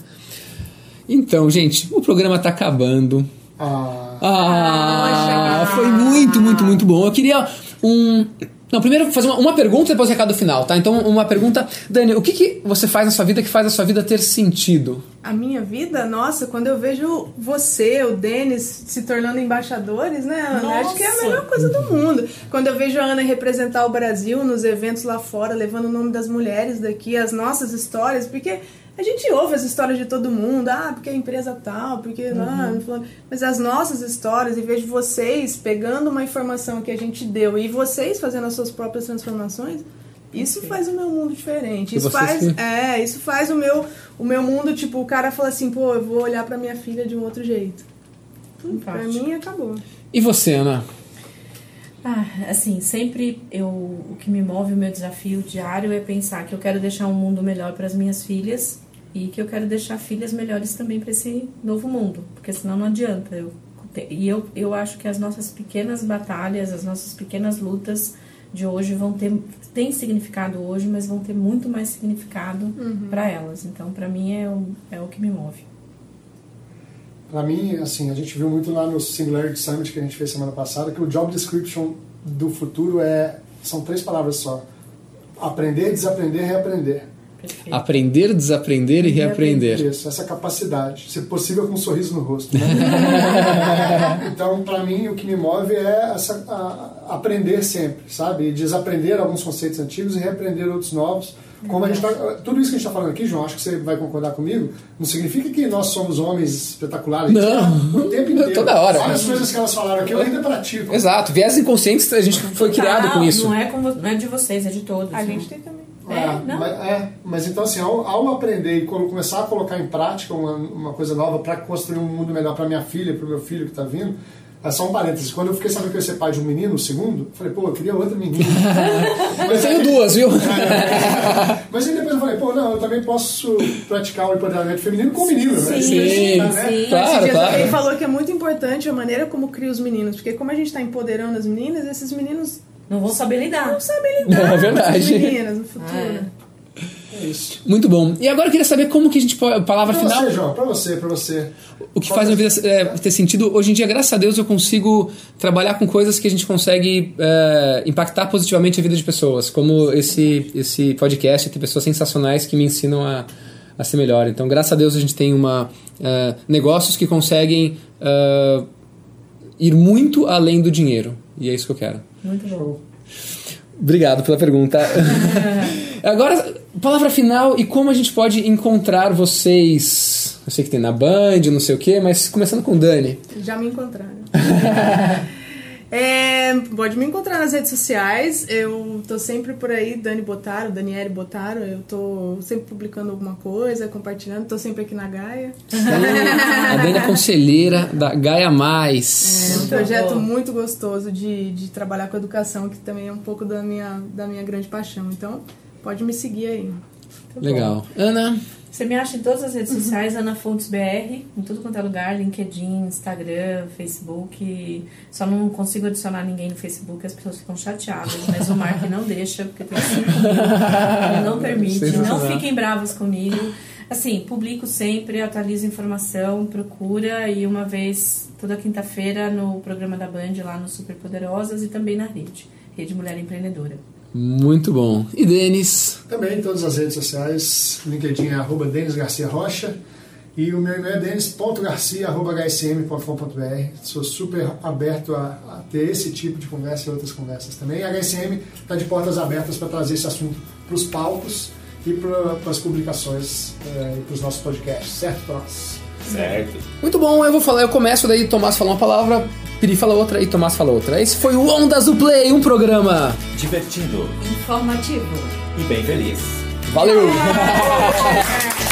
Então, gente, o programa tá acabando. Ah, Ah, foi muito, muito, muito bom. Eu queria um. Não, primeiro fazer uma, uma pergunta e depois o recado final, tá? Então, uma pergunta. Dani, o que, que você faz na sua vida que faz a sua vida ter sentido? A minha vida, nossa, quando eu vejo você, o Denis, se tornando embaixadores, né, Ana? Acho que é a Nossa. melhor coisa do mundo. Quando eu vejo a Ana representar o Brasil nos eventos lá fora, levando o nome das mulheres daqui, as nossas histórias, porque a gente ouve as histórias de todo mundo, ah, porque a empresa tal, porque. Ah, não falando- mas as nossas histórias, e vejo vocês pegando uma informação que a gente deu e vocês fazendo as suas próprias transformações. Isso faz o meu mundo diferente. Isso faz, que- é, isso faz o meu, o meu mundo, tipo, o cara fala assim, pô, eu vou olhar pra minha filha de um outro jeito. Pra Fantástico. mim, acabou. E você, Ana? Ah, assim, sempre eu, o que me move, o meu desafio diário é pensar que eu quero deixar um mundo melhor para as minhas filhas e que eu quero deixar filhas melhores também para esse novo mundo, porque senão não adianta. Eu, e eu, eu acho que as nossas pequenas batalhas, as nossas pequenas lutas de hoje vão ter tem significado hoje, mas vão ter muito mais significado para elas. Então, para mim é o, é o que me move. Pra mim, assim, a gente viu muito lá no Singularity Summit que a gente fez semana passada que o job description do futuro é são três palavras só: aprender, desaprender, reaprender. Perfeito. Aprender, desaprender e reaprender. Isso, essa capacidade, se possível com um sorriso no rosto. Né? então, pra mim, o que me move é essa, a- aprender sempre, sabe? E desaprender alguns conceitos antigos e reaprender outros novos. Como a gente tá, tudo isso que a gente está falando aqui, João, acho que você vai concordar comigo, não significa que nós somos homens espetaculares. Não. O tempo inteiro. Toda hora. Várias coisas que elas falaram aqui eu ainda pratico. Exato, viés inconscientes a gente foi criado Não, com isso. Não é, com não é de vocês, é de todos. A né? gente tem também. É, não. Mas, é, mas então assim, ao, ao aprender e colo- começar a colocar em prática uma, uma coisa nova para construir um mundo melhor para minha filha, para o meu filho que está vindo, é só um parênteses. Quando eu fiquei sabendo que eu ia ser pai de um menino, o segundo, eu falei, pô, eu queria outra menina. Eu tenho duas, viu? É, mas aí depois eu falei, pô, não, eu também posso praticar o empoderamento feminino com o menino, né? Sim, Sim, Né? sim. Claro, Esses dias claro. alguém falou que é muito importante a maneira como cria os meninos, porque como a gente tá empoderando as meninas, esses meninos Não vão saber lidar. não sabem lidar É verdade. com meninas no futuro. É. É isso. Muito bom. E agora eu queria saber como que a gente pode. Palavra Pra final. você, João, pra você, pra você. O que faz a minha vida é, ter sentido. Hoje em dia, graças a Deus, eu consigo trabalhar com coisas que a gente consegue é, impactar positivamente a vida de pessoas. Como esse, esse podcast, tem pessoas sensacionais que me ensinam a, a ser melhor. Então, graças a Deus, a gente tem uma, é, negócios que conseguem é, ir muito além do dinheiro. E é isso que eu quero. Muito bom. Obrigado pela pergunta. Agora, palavra final e como a gente pode encontrar vocês. Eu sei que tem na Band, não sei o quê, mas começando com Dani. Já me encontraram. É, pode me encontrar nas redes sociais. Eu tô sempre por aí, Dani Botaro, Daniele Botaro. Eu tô sempre publicando alguma coisa, compartilhando. Tô sempre aqui na Gaia. A Dani é conselheira da Gaia Mais. É um projeto muito gostoso de, de trabalhar com educação, que também é um pouco da minha, da minha grande paixão. Então, pode me seguir aí. Legal. Ana, Você me acha em todas as redes sociais, Ana Fontes BR, em tudo quanto é lugar, LinkedIn, Instagram, Facebook. Só não consigo adicionar ninguém no Facebook, as pessoas ficam chateadas, mas o Mark não deixa, porque tem cinco ele não permite, não fiquem bravos comigo. Assim, publico sempre, atualizo informação, procura e uma vez toda quinta-feira no programa da Band lá no Super Poderosas e também na rede, Rede Mulher Empreendedora. Muito bom. E Denis? Também em todas as redes sociais, LinkedIn é arroba Denis Garcia Rocha e o meu e-mail é denis.garcia.hsm.com.br. Sou super aberto a, a ter esse tipo de conversa e outras conversas também. A HSM está de portas abertas para trazer esse assunto para os palcos e para as publicações eh, e para os nossos podcasts, certo, Tomás? Certo. Muito bom, eu vou falar, eu começo, daí Tomás fala uma palavra, Piri fala outra e Tomás fala outra. Esse foi o Ondas do Play, um programa. Divertido Informativo. e bem feliz. Valeu!